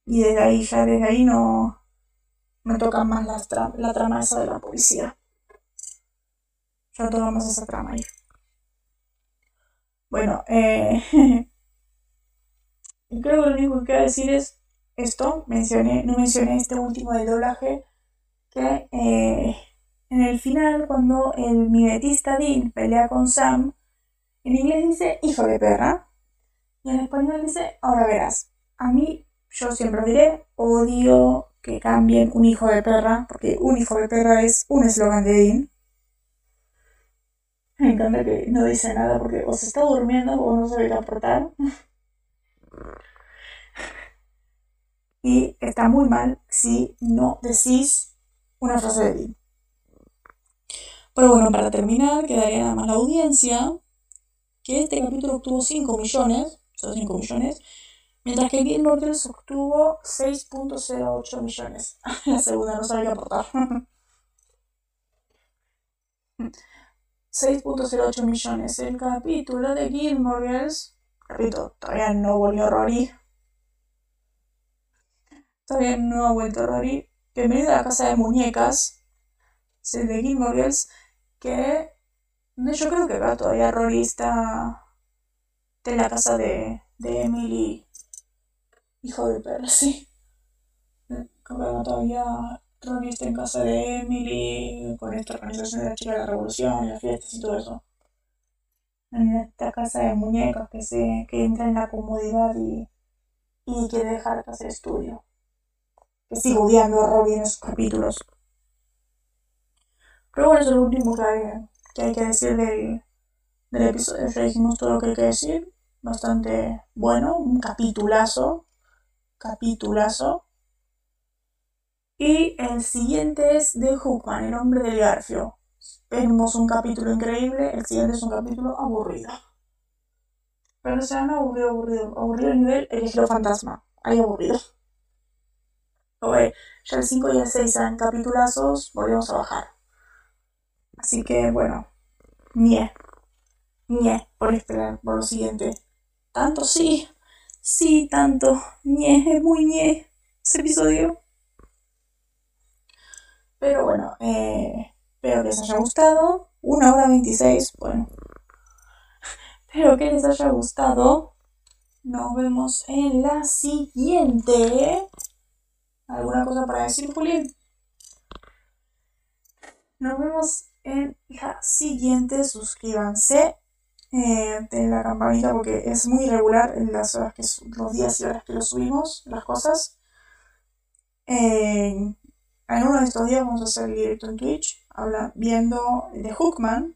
Y desde ahí, ya desde ahí no, me toca más la, trama esa de la policía. Ya toca más esa trama ahí. Bueno, eh, creo que lo único que quiero decir es esto. Mencioné, no mencioné este último del doblaje. Que eh, en el final, cuando el mimetista Dean pelea con Sam, en inglés dice hijo de perra. Y en español dice ahora verás. A mí yo siempre diré, odio que cambien un hijo de perra, porque un hijo de perra es un eslogan de Dean. Me encanta que no dice nada porque o se está durmiendo o no se ve aportar. Y está muy mal si no decís una frase de Dean. Pero bueno, para terminar, quedaría nada más la audiencia, que este capítulo obtuvo 5 millones, solo 5 millones, mientras que Girls obtuvo 6.08 millones. la segunda no sabía aportar. 6.08 millones. El capítulo de Gilmore repito, todavía no volvió Rory. Todavía no ha vuelto Rory. Bienvenido a la casa de muñecas. Es el de Gilmore Girls. Que yo creo que acá todavía Rory está en la casa de, de Emily. Hijo de perro, sí. Creo que todavía Rory está en casa de Emily con esta organización de la chica de la revolución, las fiestas y todo eso. En esta casa de muñecas que se que entra en la comodidad y, y quiere dejar de hacer estudio. Que sigue odiando a Rory en esos capítulos. Pero bueno, eso es lo último que hay que, hay que decir del, del episodio. Ya dijimos todo lo que hay que decir. Bastante bueno, un capitulazo. Capitulazo. Y el siguiente es de Hookman, el hombre del garfio. Vemos un capítulo increíble, el siguiente es un capítulo aburrido. Pero no aburrido, aburrido. Aburrido a nivel el ejemplo fantasma. Ahí aburrido. Oye, ya el 5 y el 6 eran capitulazos, volvemos a bajar. Así que bueno, ñe. ñe, por esperar, por lo siguiente. Tanto sí, sí, tanto. ñe, es muy ñe ese episodio. Pero bueno, eh, espero que les haya gustado. Una hora 26, bueno. Espero que les haya gustado. Nos vemos en la siguiente. ¿Alguna cosa para decir, Juli? Nos vemos en la siguiente. Suscríbanse. Eh, la campanita porque es muy irregular en las horas que los días y horas que lo subimos, las cosas. Eh, en uno de estos días vamos a hacer el directo en Twitch, habla, viendo de Hookman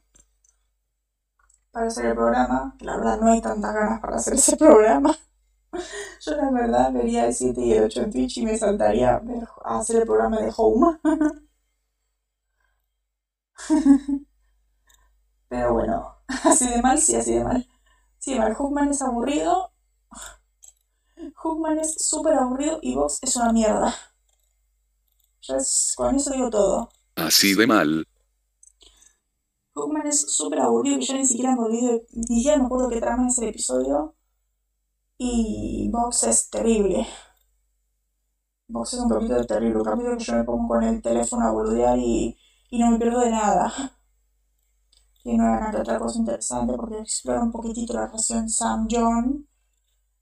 para hacer el programa. La verdad no hay tantas ganas para hacer ese programa. Yo la verdad vería el 7 y el 8 en Twitch y me saltaría a hacer el programa de Home. Pero bueno, así de mal, sí, así de mal. Sí, de mal. Hookman es aburrido. Hookman es súper aburrido y Vox es una mierda. Ya es, con eso digo todo. Así de mal. Hookman es súper aburrido que yo ni siquiera me olvido, ni siquiera me acuerdo qué trama es el episodio. Y Vox es terrible. Vox es un poquito terrible, un capítulo que yo me pongo con el teléfono a boludear y, y no me pierdo de nada. Y no hagan otra cosa interesante porque explora un poquitito la relación Sam-John.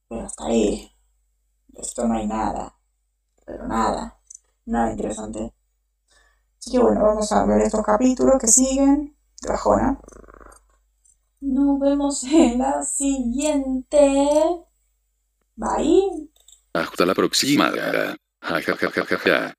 Pero hasta ahí. De esto no hay nada. Pero nada. Nada interesante. Así que bueno, vamos a ver estos capítulos que siguen. De bajona. Nos vemos en la siguiente. Bye. Hasta la próxima. Ja, ja, ja, ja, ja, ja.